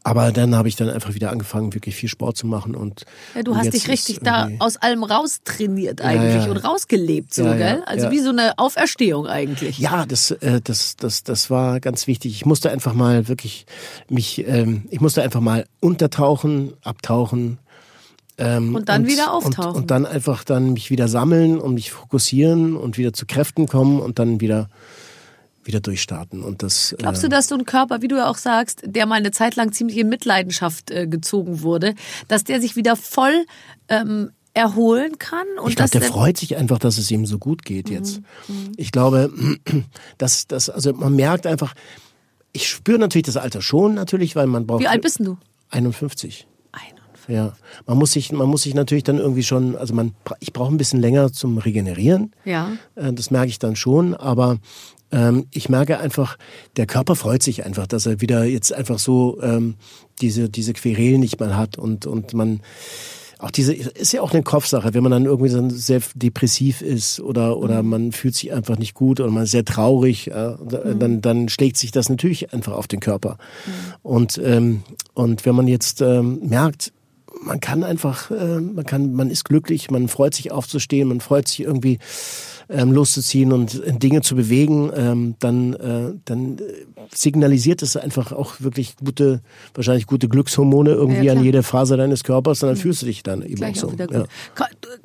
aber dann habe ich dann einfach wieder angefangen, wirklich viel Sport zu machen und
Ja, du
und
hast dich richtig da aus allem raustrainiert eigentlich
ja.
und rausgelebt, so,
Ja, ja,
gell? Also
ja.
wie so eine Auferstehung eigentlich.
Ja, das, äh, das, das, das war ganz wichtig. Ich musste einfach mal wirklich mich, ähm, ich musste einfach mal untertauchen, abtauchen. Ähm,
Und dann wieder
Und,
auftauchen.
und dann einfach dann mich wieder sammeln und mich fokussieren und wieder zu Kräften kommen und dann wieder wieder durchstarten. Und das,
Glaubst
äh,
du, dass so ein Körper, wie du ja auch sagst, der mal eine Zeit lang ziemlich in Mitleidenschaft äh, gezogen wurde, dass der sich wieder voll ähm, erholen kann? Und
ich glaube, der freut sich einfach, dass es ihm so gut geht
Mhm,
jetzt. Ich glaube, dass, dass, also man merkt einfach, ich spüre natürlich das Alter schon, natürlich, weil man braucht.
Wie alt bist du?
51.
51.
Ja, man muss sich, man muss sich natürlich dann irgendwie schon, also man, ich brauche ein bisschen länger zum Regenerieren.
Ja.
Äh, Das merke ich dann schon, aber ähm, ich merke einfach, der Körper freut sich einfach, dass er wieder jetzt einfach so ähm, diese diese Querelen nicht mehr hat und und man auch diese ist ja auch eine Kopfsache, wenn man dann irgendwie dann sehr depressiv ist oder oder man fühlt sich einfach nicht gut oder man ist sehr traurig, äh, dann dann schlägt sich das natürlich einfach auf den Körper. Und ähm, und wenn man jetzt ähm, merkt, man kann einfach, äh, man kann, man ist glücklich, man freut sich aufzustehen, man freut sich irgendwie ähm, loszuziehen und äh, Dinge zu bewegen, ähm, dann, äh, dann signalisiert es einfach auch wirklich gute, wahrscheinlich gute Glückshormone irgendwie
Ja,
an
klar.
jede Faser deines Körpers und dann fühlst du dich dann eben
Gleich
auch
auch
so.
wieder
Ja.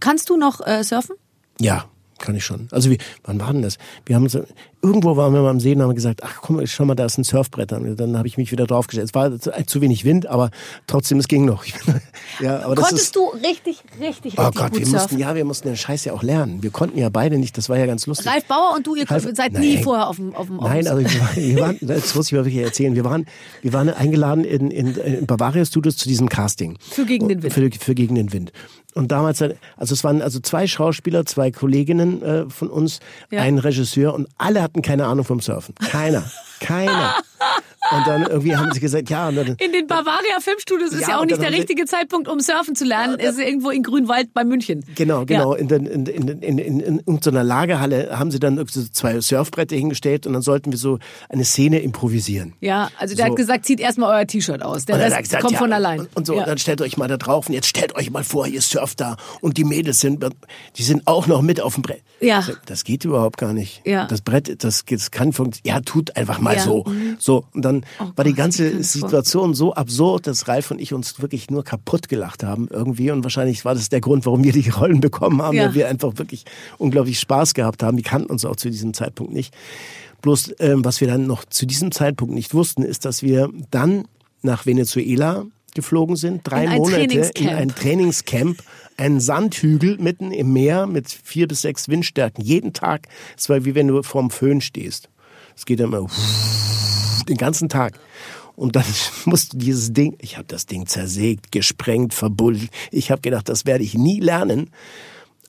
Kannst du noch äh, surfen?
ja, kann ich schon. Also wie, wann war denn das? Wir haben so, irgendwo waren wir mal am See und haben gesagt, ach komm, schau mal, da ist ein Surfbrett. Und dann habe ich mich wieder draufgestellt. Es war zu, zu wenig Wind, aber trotzdem, es ging noch. ja, aber das
Konntest
ist,
du richtig, richtig, richtig
Oh Gott,
gut
wir
surfen?
mussten, ja, wir mussten den Scheiß ja auch lernen. Wir konnten ja beide nicht, das war ja ganz lustig.
Ralf Bauer und du, ihr
Ralf-
seid nie
Nein.
vorher auf dem auf dem
Nein, also wir waren, wir waren, das muss ich mal wirklich erzählen. Wir waren, wir waren eingeladen in, in, in Bavaria Studios zu diesem Casting.
Für Gegen den Wind.
Für, für Gegen den Wind. Und damals, also es waren also zwei Schauspieler, zwei Kolleginnen äh, von uns,
Ja.
ein Regisseur und alle hatten keine Ahnung vom Surfen. Keiner. Keiner. Und dann irgendwie haben sie gesagt, ja. Und dann,
In den Bavaria Filmstudios ist
Ja,
ja auch
und
nicht der richtige Zeitpunkt, um surfen zu lernen. ist irgendwo in Grünwald bei München.
Genau, genau.
Ja.
In, in, in, in, in, in irgendeiner Lagerhalle haben sie dann irgendwie so zwei Surfbretter hingestellt und dann sollten wir so eine Szene improvisieren.
Ja, also der
So.
hat gesagt, zieht erstmal euer T-Shirt aus. Der
Und
Rest
gesagt,
kommt
ja,
von allein.
Und, und so,
ja.
dann stellt euch mal da drauf und jetzt stellt euch mal vor, ihr surft da und die Mädels sind, die sind auch noch mit auf dem Brett.
Ja.
Das geht überhaupt gar nicht.
Ja.
Das Brett, das, das kann funktionieren. Ja, tut einfach mal
Ja.
so. So. Und dann war die ganze Situation so absurd, dass Ralf und ich uns wirklich nur kaputt gelacht haben irgendwie. Und wahrscheinlich war das der Grund, warum wir die Rollen bekommen haben,
Ja.
weil wir einfach wirklich unglaublich Spaß gehabt haben. Die kannten uns auch zu diesem Zeitpunkt nicht. Bloß, ähm, was wir dann noch zu diesem Zeitpunkt nicht wussten, ist, dass wir dann nach Venezuela geflogen sind, drei
In
Monate in ein Trainingscamp, ein Sandhügel mitten im Meer mit vier bis sechs Windstärken, jeden Tag. Es war wie wenn du vorm Föhn stehst. Es geht immer den ganzen Tag. Und dann musst du dieses Ding, ich habe das Ding zersägt, gesprengt, verbuddelt. Ich habe gedacht, das werde ich nie lernen.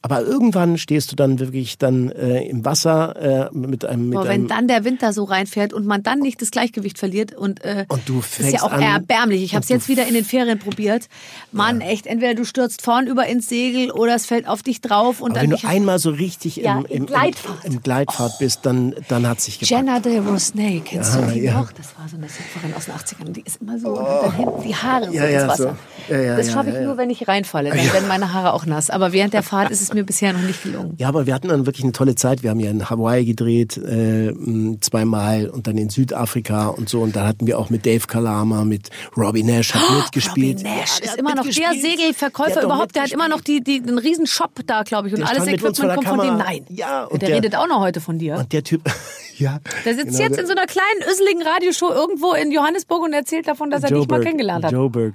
Aber irgendwann stehst du dann wirklich dann äh, im Wasser äh, mit einem mit
Boah, wenn
einem
dann der Wind da so reinfährt und man dann nicht das Gleichgewicht verliert und, äh,
Und du
das ist ja auch
an-
erbärmlich. Ich habe es jetzt wieder in den Ferien probiert. Mann, echt, entweder du stürzt vorn über ins Segel oder es fällt auf dich drauf und
Aber
dann
wenn du einmal so richtig
Ja,
im,
in
im,
Gleitfahrt.
im, im Gleitfahrt bist, dann, dann hat sich gepackt.
Jenna de Rosnay, kennst
Ah,
du die
ja.
noch? Das war so eine Surferin aus den 80ern. Die ist immer so dann hinten die Haare so
Ja, ja,
ins Wasser.
so. Ja, ja,
das
ja,
schaffe ich
ja, ja.
nur, wenn ich reinfalle. Dann werden meine Haare auch nass. Aber während der Fahrt ist es mir bisher noch nicht gelungen.
Ja, aber wir hatten dann wirklich eine tolle Zeit. Wir haben ja in Hawaii gedreht, äh, zweimal und dann in Südafrika und so. Und da hatten wir auch mit Dave Kalama, mit Robbie Nash hat mitgespielt.
Oh, Robbie Nash
Ja, der
ist immer noch der
mitgespielt.
Segelverkäufer
Der
überhaupt. Der hat immer noch die, die, einen riesen Shop da, glaube ich. Und
Der
alles Equipment kommt
der
von dem. Nein.
Ja,
und der,
der-
redet auch noch heute von dir.
Und der Typ, ja.
der sitzt
genau,
jetzt in so einer kleinen, öseligen Radioshow irgendwo in Johannesburg und erzählt davon, dass er dich mal
Joburg,
kennengelernt hat.
Joburg.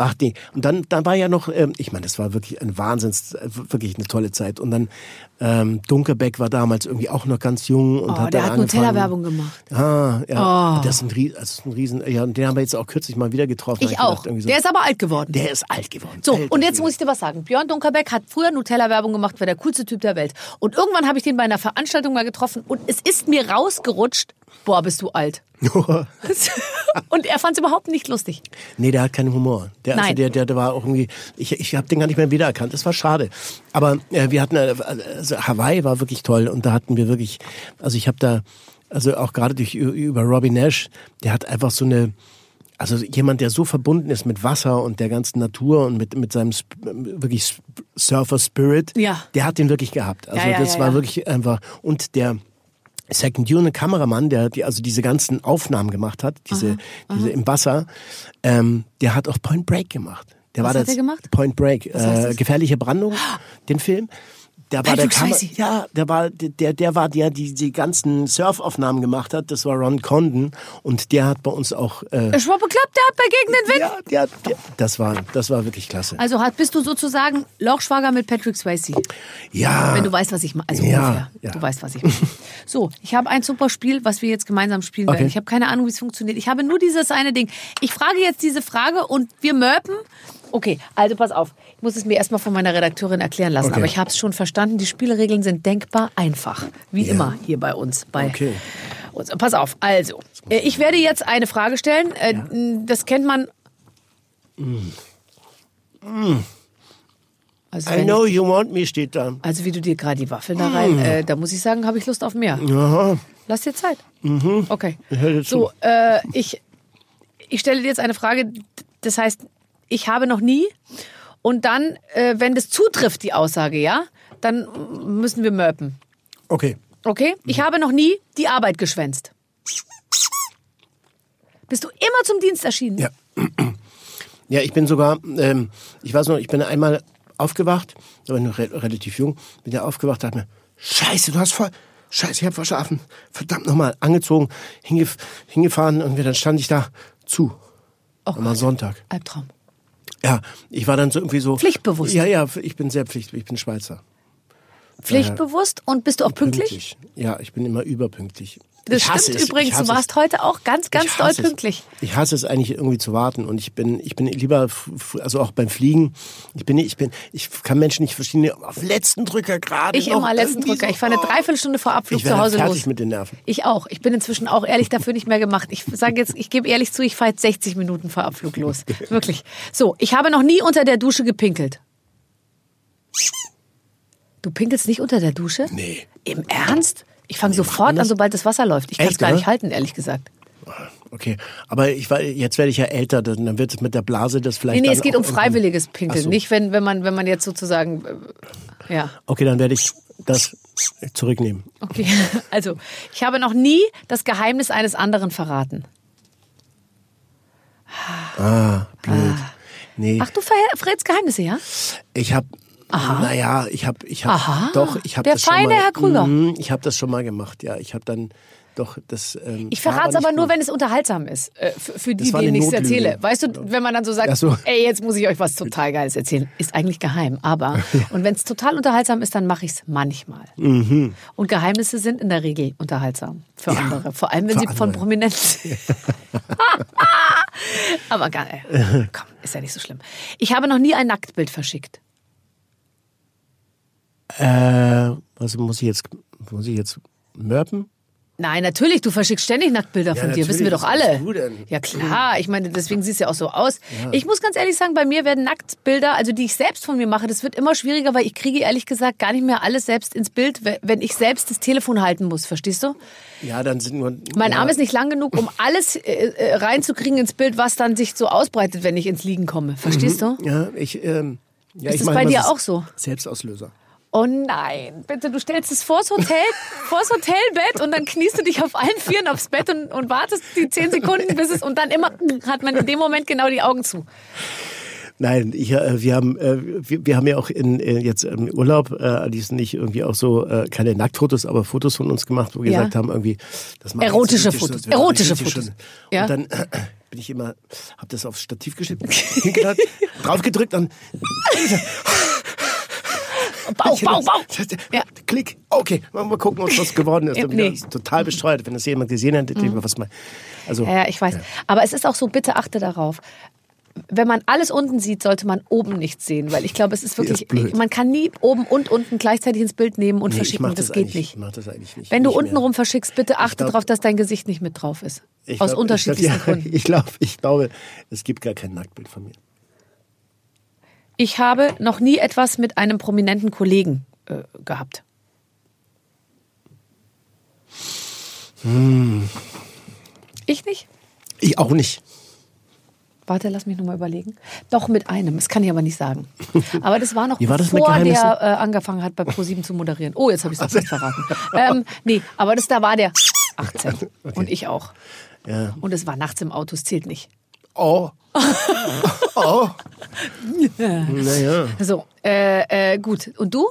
Ach nee, und dann, dann war ja noch, ähm, ich meine, das war wirklich ein Wahnsinns, wirklich eine tolle Zeit. Und dann ähm, Dunkerbeck war damals irgendwie auch noch ganz jung und
Oh,
hat
der hat Nutella-Werbung gemacht.
Ah, ja.
Oh.
Das ist ein, Ries- das ist ein Riesen, ja, und den haben wir jetzt auch kürzlich mal wieder getroffen.
Ich
gedacht,
auch.
irgendwie so,
Der ist aber alt geworden.
der ist alt geworden.
So,
Alter
und jetzt muss ich dir was sagen. Björn Dunkerbeck hat früher Nutella-Werbung gemacht, war der coolste Typ der Welt. Und irgendwann habe ich den bei einer Veranstaltung mal getroffen und es ist mir rausgerutscht, boah, bist du alt. und er fand es überhaupt nicht lustig.
Nee, der hat keinen Humor. Der, also
Nein.
der, der, der war auch irgendwie, ich, ich habe den gar nicht mehr wiedererkannt. Das war schade. Aber äh, wir hatten, äh, also Hawaii war wirklich toll und da hatten wir wirklich, also ich habe da, also auch gerade durch über Robbie Nash, der hat einfach so eine, also jemand, der so verbunden ist mit Wasser und der ganzen Natur und mit, mit seinem wirklich Surfer Spirit,
Ja.
der hat den wirklich gehabt. Also
Ja, ja,
das war wirklich einfach, und der, Second Unit Kameramann, der die, also diese ganzen Aufnahmen gemacht hat, diese, diese im Wasser, ähm, der hat auch Point Break gemacht. Der
Was
war
hat
das
er gemacht?
Point Break, äh, gefährliche Brandung, den Film. Der war der Kamera, ja, der war der der war der die die ganzen Surfaufnahmen gemacht hat. Das war Ron Condon und der hat bei uns auch äh,
Ich war bekloppt, der hat bei gegen den Wind.
ja, der, der, das war das war wirklich klasse.
Also hat, bist du sozusagen Lochschwager mit Patrick Swayze.
Ja,
Wenn du weißt, was ich meine. Also
Ja,
ungefähr.
ja.
Du weißt, was ich meine. So, ich habe ein super Spiel, was wir jetzt gemeinsam spielen werden.
Okay.
Ich habe keine Ahnung, wie es funktioniert. Ich habe nur dieses eine Ding. Ich frage jetzt diese Frage und wir mörpen. Okay, also pass auf. Ich muss es mir erstmal von meiner Redakteurin erklären lassen.
Okay.
Aber ich habe es schon verstanden. Die Spielregeln sind denkbar einfach. Wie immer hier bei uns. Bei
Okay.
uns. Pass auf, also. äh, Ich werde jetzt eine Frage stellen. Äh, Das kennt man. Also,
I
wenn
know you want me steht da.
also wie du dir gerade die Waffeln da rein, äh, da muss ich sagen, habe ich Lust auf mehr.
Aha.
Lass dir Zeit. Okay.
höre dir
So, äh, ich, ich stelle dir jetzt eine Frage, das heißt, ich habe noch nie und dann, äh, wenn das zutrifft, die Aussage, ja, dann müssen wir mörpen.
Okay.
Okay? Ich habe noch nie die Arbeit geschwänzt. Bist du immer zum Dienst erschienen?
Ja. Ja, ich bin sogar, ähm, ich weiß noch, ich bin einmal aufgewacht, da war ich noch re relativ jung, bin ja aufgewacht, dachte mir, scheiße, du hast voll, scheiße, ich hab verschlafen, verdammt nochmal, angezogen, hingef hingefahren und dann stand ich da zu.
Oh
Am Sonntag.
Albtraum.
Ja, ich war dann so irgendwie so.
Pflichtbewusst.
Ja, ja, ich bin sehr pflichtbewusst, ich bin Schweizer.
Pflichtbewusst und bist du auch pünktlich?
Ja, ich bin immer überpünktlich.
Das
Ich
stimmt übrigens. Du warst
es.
heute auch ganz, ganz doll
hasse es.
pünktlich.
Ich hasse es eigentlich irgendwie zu warten und ich bin, ich bin lieber, also auch beim Fliegen, ich bin, ich bin, ich kann Menschen nicht verstehen, auf letzten Drücker gerade
Ich
noch
immer letzten Drücker.
so,
Ich fahre eine
oh.
Dreiviertelstunde vor Abflug
Ich
zu Hause
fertig
los.
mit den Nerven.
Ich auch. Ich bin inzwischen auch ehrlich dafür nicht mehr gemacht. Ich sage jetzt, ich gebe ehrlich zu, ich fahre jetzt 60 Minuten vor Abflug los. Wirklich. So, ich habe noch nie unter der Dusche gepinkelt. Du pinkelst nicht unter der Dusche?
Nee.
Im Ernst? Ich fange sofort an, sobald das Wasser läuft. Ich kann es gar
oder?
nicht halten, ehrlich gesagt.
Okay, aber ich war, jetzt werde ich ja älter, dann wird es mit der Blase das vielleicht.
Nee, nee, es geht um freiwilliges Pinkeln.
So.
Nicht, wenn, wenn, man, wenn man jetzt sozusagen. äh, Ja.
Okay, dann werde ich das zurücknehmen.
Okay. Also, ich habe noch nie das Geheimnis eines anderen verraten.
Ah, blöd. Nee,
Ach, du verrätst Geheimnisse, ja?
ich habe, naja, ich habe, ich habe,
Aha.
doch, ich habe
Der
das schon
feine
mal,
Herr Krüger.
Mhm, ich habe das schon mal gemacht, ja. Ich habe dann doch das. Ähm,
Ich verrate es aber nur, wenn es unterhaltsam ist. Äh, für, für die, denen ich es erzähle. Weißt du, wenn man dann so sagt,
so.
ey, jetzt muss ich euch was total Geiles erzählen. Ist eigentlich geheim, aber. Und wenn es total unterhaltsam ist, dann mache ich es manchmal.
Mhm.
Und Geheimnisse sind in der Regel unterhaltsam für andere. Vor allem, wenn sie von
andere.
Prominenten sind. aber äh, komm, ist ja nicht so schlimm. Ich habe noch nie ein Nacktbild verschickt.
Äh, was muss ich jetzt, muss ich jetzt mörpen?
Nein, natürlich, du verschickst ständig Nacktbilder von dir, wissen wir doch alle. Ja klar, ich meine, deswegen siehst du ja auch so aus. Ich muss ganz ehrlich sagen, bei mir werden Nacktbilder, also die ich selbst von mir mache, das wird immer schwieriger, weil ich kriege ehrlich gesagt gar nicht mehr alles selbst ins Bild, we- wenn ich selbst das Telefon halten muss, verstehst du?
Ja, dann sind nur.
Mein
ja,
Arm ist nicht lang genug, um alles äh, äh, reinzukriegen ins Bild, was dann sich so ausbreitet, wenn ich ins Liegen komme. Verstehst du?
Ja, ich. Ähm, ja,
Ist
ich
das
mach
bei dir auch so?
Selbstauslöser.
Oh nein, bitte, du stellst es vors Hotel, vors Hotelbett und dann kniest du dich auf allen Vieren aufs Bett und, und wartest die zehn Sekunden, bis es und dann immer hat man in dem Moment genau die Augen zu.
Nein, ich, äh, wir haben äh, wir, wir haben ja auch in äh, jetzt im Urlaub äh, Alice nicht irgendwie auch so äh, keine Nacktfotos, aber Fotos von uns gemacht, wo wir
Ja.
gesagt haben irgendwie das machen wir
Erotische Fotos,
wird
erotische Fotos.
schön.
Ja.
Und dann äh, bin ich immer habe das aufs Stativ geschnitten, hingelegt, draufgedrückt und
Bauch, Bauch, Bauch. Ja.
Klick. Okay, mal gucken, was das geworden ist.
Ja, nee.
ist total bestreut, wenn das jemand gesehen hätte, mhm. was mal. Also
Ja, ja, ich weiß. Aber es ist auch so, bitte achte darauf. Wenn man alles unten sieht, sollte man oben nichts sehen, weil ich glaube, es ist wirklich,
ist
man kann nie oben und unten gleichzeitig ins Bild nehmen und
nee,
verschicken. Das,
das,
geht nicht.
Das eigentlich nicht.
Wenn du unten rum verschickst, bitte achte darauf, dass dein Gesicht nicht mit drauf ist.
Ich
Aus
glaub-
unterschiedlichen
ich glaub,
Gründen.
Ja, ich, glaub, ich glaube, es gibt gar kein Nacktbild von mir.
Ich habe noch nie etwas mit einem prominenten Kollegen äh, gehabt.
Hm.
Ich nicht?
Ich auch nicht.
Warte, lass mich nochmal überlegen. Doch mit einem, das kann ich aber nicht sagen. Aber das war noch
Wie war
bevor der äh, angefangen hat, bei ProSieben zu moderieren. Oh, jetzt habe ich es fast verraten. ähm, nee, aber das da war der 18 und ich auch.
Ja.
Und es war nachts im Auto, es zählt nicht.
Oh. oh. naja.
So, äh, äh, gut. Und du?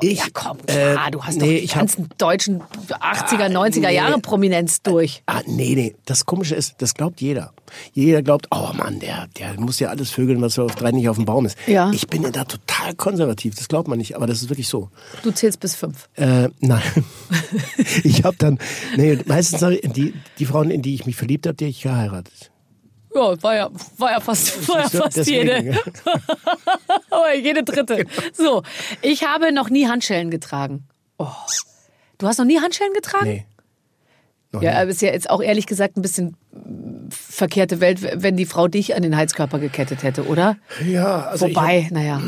Ich,
ja, komm, klar,
äh,
du hast
nee,
doch die
ich hab-
ganzen deutschen 80er, 90er
nee.
Jahre Prominenz durch.
Ah, nee, nee. Das Komische ist, das glaubt jeder. Jeder glaubt, oh Mann, der, der muss ja alles vögeln, was so auf drei nicht auf dem Baum ist.
Ja.
Ich bin ja da total konservativ. Das glaubt man nicht, aber das ist wirklich so.
Du zählst bis fünf.
Äh, nein. ich habe dann, nee, meistens ich, die, die Frauen, in die ich mich verliebt habe, die hab ich geheiratet.
Ja, war ja, war ja fast, war ja fast
deswegen,
jede. Aber jede dritte. So, ich habe noch nie Handschellen getragen. Oh. Du hast noch nie Handschellen getragen?
Nee. Noch
Ja, aber ist ja jetzt auch ehrlich gesagt ein bisschen verkehrte Welt, wenn die Frau dich an den Heizkörper gekettet hätte, oder?
ja, also
Wobei, naja.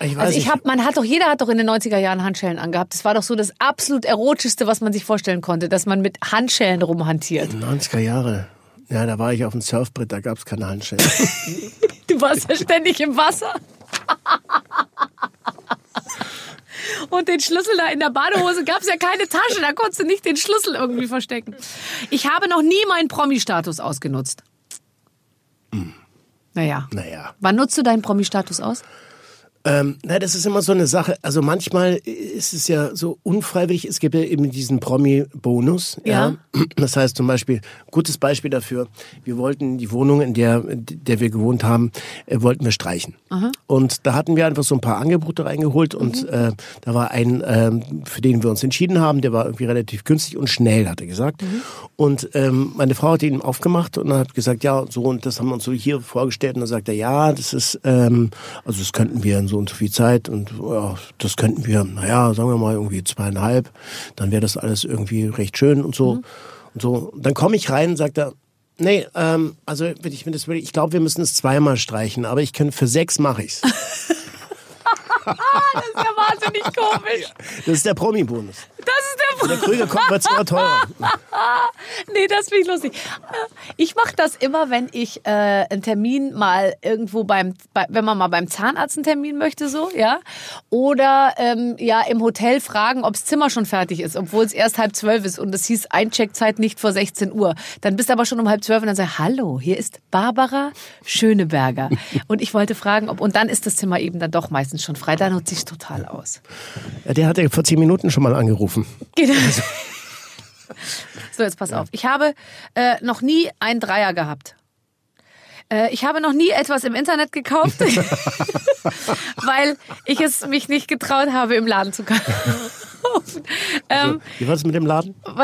ich, weiß
Also ich
nicht.
hab, man hat doch, jeder hat doch in den 90er Jahren Handschellen angehabt. Das war doch so das absolut erotischste, was man sich vorstellen konnte, dass man mit Handschellen rumhantiert.
90er Jahre. Ja, da war ich auf dem Surfbrett, da gab es keine Handschellen.
Du warst ja ständig im Wasser. Und den Schlüssel da in der Badehose gab es ja keine Tasche, da konntest du nicht den Schlüssel irgendwie verstecken. Ich habe noch nie meinen Promi-Status ausgenutzt. Naja.
naja.
Wann nutzt du deinen Promi-Status aus?
Ähm, na, das ist immer so eine Sache. Also manchmal ist es ja so unfreiwillig. Es gibt ja eben diesen Promi-Bonus. Ja. Das heißt zum Beispiel, gutes Beispiel dafür. Wir wollten die Wohnung, in der, der wir gewohnt haben, äh, wollten wir streichen. Aha. Und da hatten wir einfach so ein paar Angebote reingeholt und mhm. äh, da war ein, äh, für den wir uns entschieden haben, der war irgendwie relativ günstig und schnell, hat er gesagt. Mhm. Und ähm, meine Frau hat ihn aufgemacht und hat gesagt, ja, so und das haben wir uns so hier vorgestellt. Und dann sagt er, ja, das ist, ähm, also das könnten wir in so und so viel Zeit und ja, das könnten wir, naja, sagen wir mal irgendwie zweieinhalb, dann wäre das alles irgendwie recht schön und so. Mhm. Und so. dann komme ich rein und sagt er, nee, ähm, also ich, das ich glaube, wir müssen es zweimal streichen, aber ich kann für sechs mache ich's.
das ist ja wahnsinnig komisch.
Das ist der Promi-Bonus.
Das ist der Bonus.
Der Krüger kommt wird zwar teurer.
nee, das finde ich lustig. Ich mache das immer, wenn ich äh, einen Termin mal irgendwo beim, bei, wenn man mal beim Zahnarzt einen Termin möchte, so, ja. Oder ähm, ja im Hotel fragen, ob das Zimmer schon fertig ist, obwohl es erst halb zwölf ist und es hieß Eincheckzeit nicht vor 16 Uhr. Dann bist du aber schon um halb zwölf und dann sagst hallo, hier ist Barbara Schöneberger. und ich wollte fragen, ob, und dann ist das Zimmer eben dann doch meistens schon frei. Da nutze ich es total aus.
Der hat ja vor zehn Minuten schon mal angerufen.
Genau. So, jetzt pass ja. auf. Ich habe äh, noch nie einen Dreier gehabt. Äh, ich habe noch nie etwas im Internet gekauft, weil ich es mich nicht getraut habe, im Laden zu kaufen.
ähm, also, wie war es mit dem Laden?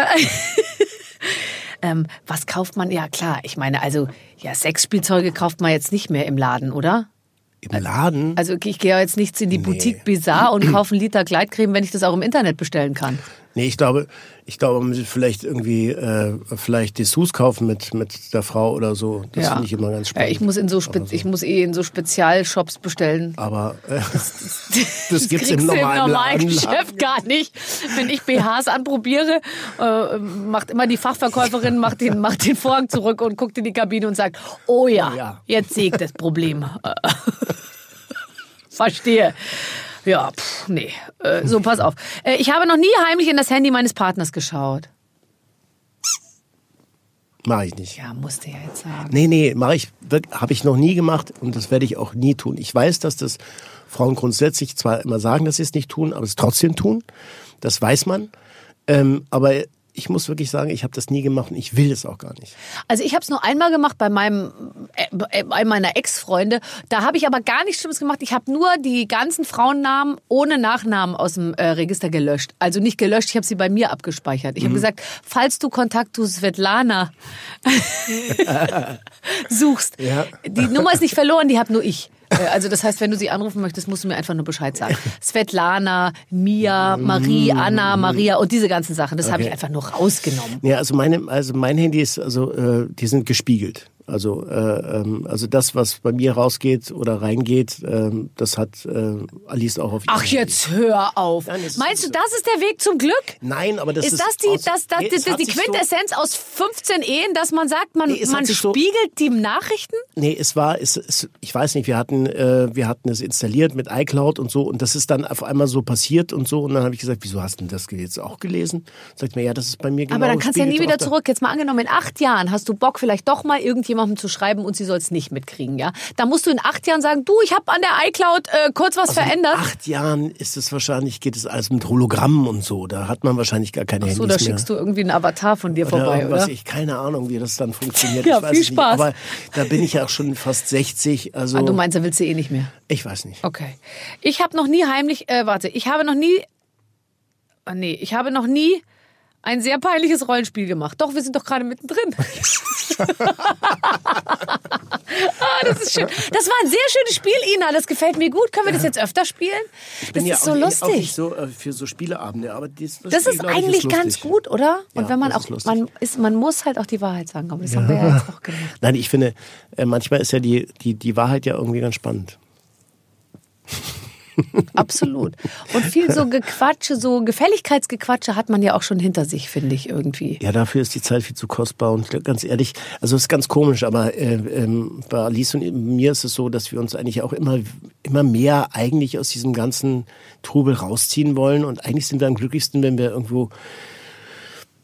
ähm, was kauft man? Ja, klar. Ich meine, also, ja, Sexspielzeuge kauft man jetzt nicht mehr im Laden, oder?
Im Laden?
Also ich gehe ja jetzt nicht in die nee. Boutique Bizarre und kaufe einen Liter Gleitcreme, wenn ich das auch im Internet bestellen kann.
Nee, ich glaube, ich glaube, man muss vielleicht irgendwie äh, vielleicht Dessous kaufen mit mit der Frau oder so. Das ja. finde ich immer ganz spannend.
Ja, ich muss in so, so, ich muss eh in so Spezialshops bestellen.
Aber äh, das,
das, das gibt's im normalen, im normalen Geschäft gar nicht. Wenn ich BHs anprobiere, äh, macht immer die Fachverkäuferin macht den macht den Vorhang zurück und guckt in die Kabine und sagt: "Oh ja, ja. jetzt sehe ich das Problem." Verstehe. Ja, pff, nee. Äh, so, pass auf. Äh, ich habe noch nie heimlich in das Handy meines Partners geschaut.
Mache ich nicht.
Ja, musste ja jetzt sagen.
Nee, nee, mache ich, habe ich noch nie gemacht und das werde ich auch nie tun. Ich weiß, dass das Frauen grundsätzlich zwar immer sagen, dass sie es nicht tun, aber es trotzdem tun. Das weiß man. Ähm, aber ich muss wirklich sagen, ich habe das nie gemacht und ich will es auch gar nicht.
Also ich habe es nur einmal gemacht bei meinem äh, bei meiner Ex-Freunde. Da habe ich aber gar nichts Schlimmes gemacht. Ich habe nur die ganzen Frauennamen ohne Nachnamen aus dem äh, Register gelöscht. Also nicht gelöscht, ich habe sie bei mir abgespeichert. Ich mhm. habe gesagt, falls du Kontakt zu Svetlana suchst, ja. die Nummer ist nicht verloren, die habe nur ich. Äh, also das heißt, wenn du sie anrufen möchtest, musst du mir einfach nur Bescheid sagen. Svetlana, Mia, Marie, Anna, Maria und diese ganzen Sachen, das okay. habe ich einfach nur rausgenommen.
Ja, also meine, also mein Handy ist, also äh, die sind gespiegelt. Also, äh, ähm, also das, was bei mir rausgeht oder reingeht, äh, das hat äh, Alice auch auf
Ach, jetzt hör auf. Nein, Meinst du, das ist der Weg zum Glück?
Nein, aber das ist.
Ist das die, aus, das, das, nee, die, die Quintessenz so aus 15 Ehen, dass man sagt, man, nee, man spiegelt so, die Nachrichten?
Nee, es war, es, es, ich weiß nicht, wir hatten, äh, wir hatten es installiert mit iCloud und so und das ist dann auf einmal so passiert und so und dann habe ich gesagt, wieso hast du das jetzt auch gelesen? Sagt mir, ja, das ist bei mir genau.
Aber dann kannst du ja nie wieder zurück. Jetzt mal angenommen, in acht Jahren hast du Bock, vielleicht doch mal irgendjemand jemandem zu schreiben und sie soll es nicht mitkriegen, ja. Da musst du in acht Jahren sagen, du, ich habe an der iCloud äh, kurz was also verändert.
In acht Jahren ist es wahrscheinlich, geht es alles mit Hologrammen und so. Da hat man wahrscheinlich gar keine Ach so,
Handys da schickst du irgendwie einen Avatar von dir
oder
vorbei, oder?
Ich keine Ahnung, wie das dann funktioniert.
ja, viel Spaß.
Nicht. Aber da bin ich ja auch schon fast 60. Also
ah, du meinst, da willst du eh nicht mehr?
Ich weiß nicht.
Okay. Ich habe noch nie heimlich, äh, warte, ich habe noch nie, ah, nee, ich habe noch nie ein sehr peinliches Rollenspiel gemacht. Doch, wir sind doch gerade mittendrin. ah, das ist schön. Das war ein sehr schönes Spiel, Ina. Das gefällt mir gut. Können wir das jetzt öfter spielen?
Ich bin das ja ist so lustig. Auch nicht so äh, für so Spieleabende, aber
das, das ist eigentlich ist ganz gut, oder? Und ja, wenn man auch, ist man ist, man muss halt auch die Wahrheit sagen. Aber das ja. haben wir ja jetzt auch gemacht.
Nein, ich finde, äh, manchmal ist ja die, die, die Wahrheit ja irgendwie ganz spannend.
Absolut. Und viel so Gequatsche, so Gefälligkeitsgequatsche hat man ja auch schon hinter sich, finde ich irgendwie.
Ja, dafür ist die Zeit viel zu kostbar und ganz ehrlich, also es ist ganz komisch, aber äh, ähm, bei Alice und mir ist es so, dass wir uns eigentlich auch immer, immer mehr eigentlich aus diesem ganzen Trubel rausziehen wollen und eigentlich sind wir am glücklichsten, wenn wir irgendwo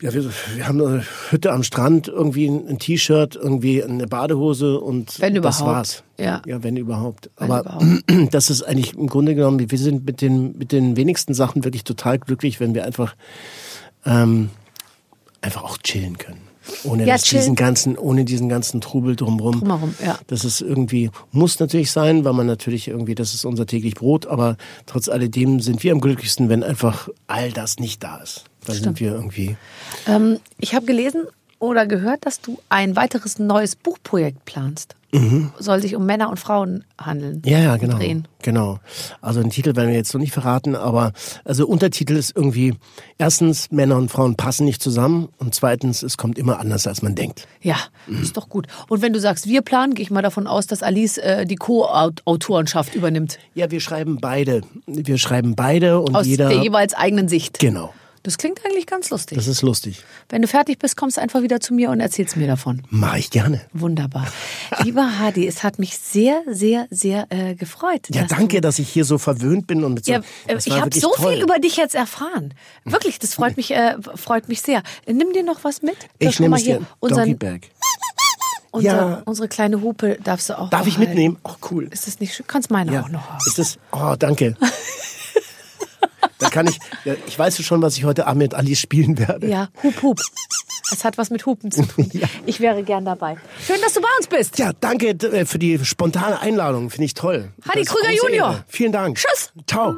Ja, wir, wir haben eine Hütte am Strand, irgendwie ein, ein T-Shirt, irgendwie eine Badehose und
Wenn
das
überhaupt.
war's.
Ja.
ja, wenn überhaupt.
Wenn
Aber
überhaupt.
das ist eigentlich im Grunde genommen, wir sind mit den, mit den wenigsten Sachen wirklich total glücklich, wenn wir einfach, ähm, einfach auch chillen können. Ohne
Ja,
diesen ganzen, ohne diesen ganzen Trubel drumrum.
Drumherum, ja.
Das ist irgendwie, muss natürlich sein, weil man natürlich irgendwie, das ist unser täglich Brot, aber trotz alledem sind wir am glücklichsten, wenn einfach all das nicht da ist. Da sind wir irgendwie.
Ähm, ich habe gelesen oder gehört, dass du ein weiteres neues Buchprojekt planst. Soll sich um Männer und Frauen handeln.
Mhm. Ja, ja, genau.
Drehen.
Genau. Also den Titel werden wir jetzt noch nicht verraten, aber also Untertitel ist irgendwie erstens Männer und Frauen passen nicht zusammen und zweitens es kommt immer anders als man denkt.
Ja, ist doch gut. Und wenn du sagst, wir planen, gehe ich mal davon aus, dass Alice äh, die Co-Autorenschaft übernimmt.
Ja, wir schreiben beide. Wir schreiben beide und
Aus
jeder
der jeweils eigenen Sicht.
Genau.
Das klingt eigentlich ganz lustig.
Das ist lustig.
Wenn du fertig bist, kommst du einfach wieder zu mir und erzählst mir davon.
Mache ich gerne.
Wunderbar. Lieber Hadi, es hat mich sehr, sehr, sehr äh, gefreut.
Ja,
dass
danke,
Du,
dass ich hier so verwöhnt bin und mit so.
ja, äh, ich habe so
toll.
viel über dich jetzt erfahren. Wirklich, das freut mich, äh, freut mich sehr. Nimm dir noch was mit. Da
Ich nehme
mal
es dir.
hier unseren,
Doggybag.
unser,
Ja.
unsere kleine Hupe darfst du auch.
Darf ich
behalten.
mitnehmen? Oh, cool.
Ist das nicht schön? Kannst meine
Ja.
auch noch haben.
Ist das? Oh, danke. da kann ich. Ja, ich weiß schon, was ich heute Abend mit Alice spielen werde.
Ja, Hup, Hup. Es hat was mit Hupen zu tun. Ich wäre gern dabei. Schön, dass du bei uns bist.
Ja, danke äh, für die spontane Einladung. Finde ich toll.
Hadi Krüger Junior.
Ehre. Vielen Dank.
Tschüss.
Ciao.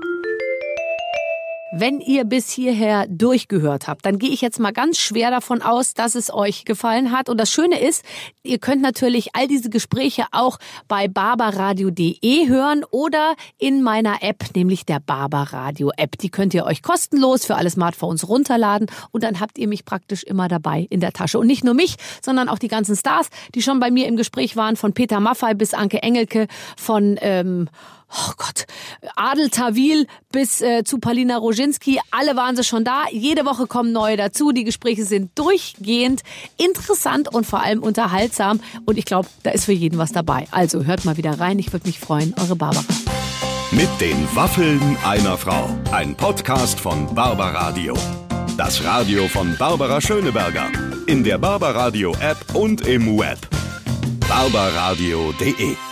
Wenn ihr bis hierher durchgehört habt, dann gehe ich jetzt mal ganz schwer davon aus, dass es euch gefallen hat. Und das Schöne ist, ihr könnt natürlich all diese Gespräche auch bei barbaradio.de hören oder in meiner App, nämlich der Barbaradio App. Die könnt ihr euch kostenlos für alle Smartphones runterladen und dann habt ihr mich praktisch immer dabei in der Tasche. Und nicht nur mich, sondern auch die ganzen Stars, die schon bei mir im Gespräch waren, von Peter Maffay bis Anke Engelke, von ähm, oh Gott, Adel Tawil bis äh, zu Palina Roginski, alle waren sie schon da. Jede Woche kommen neue dazu. Die Gespräche sind durchgehend interessant und vor allem unterhaltsam. Und ich glaube, da ist für jeden was dabei. Also hört mal wieder rein. Ich würde mich freuen. Eure Barbara.
Mit den Waffeln einer Frau. Ein Podcast von Barbaradio. Das Radio von Barbara Schöneberger. In der Barbaradio App und im Web. barbaradio.de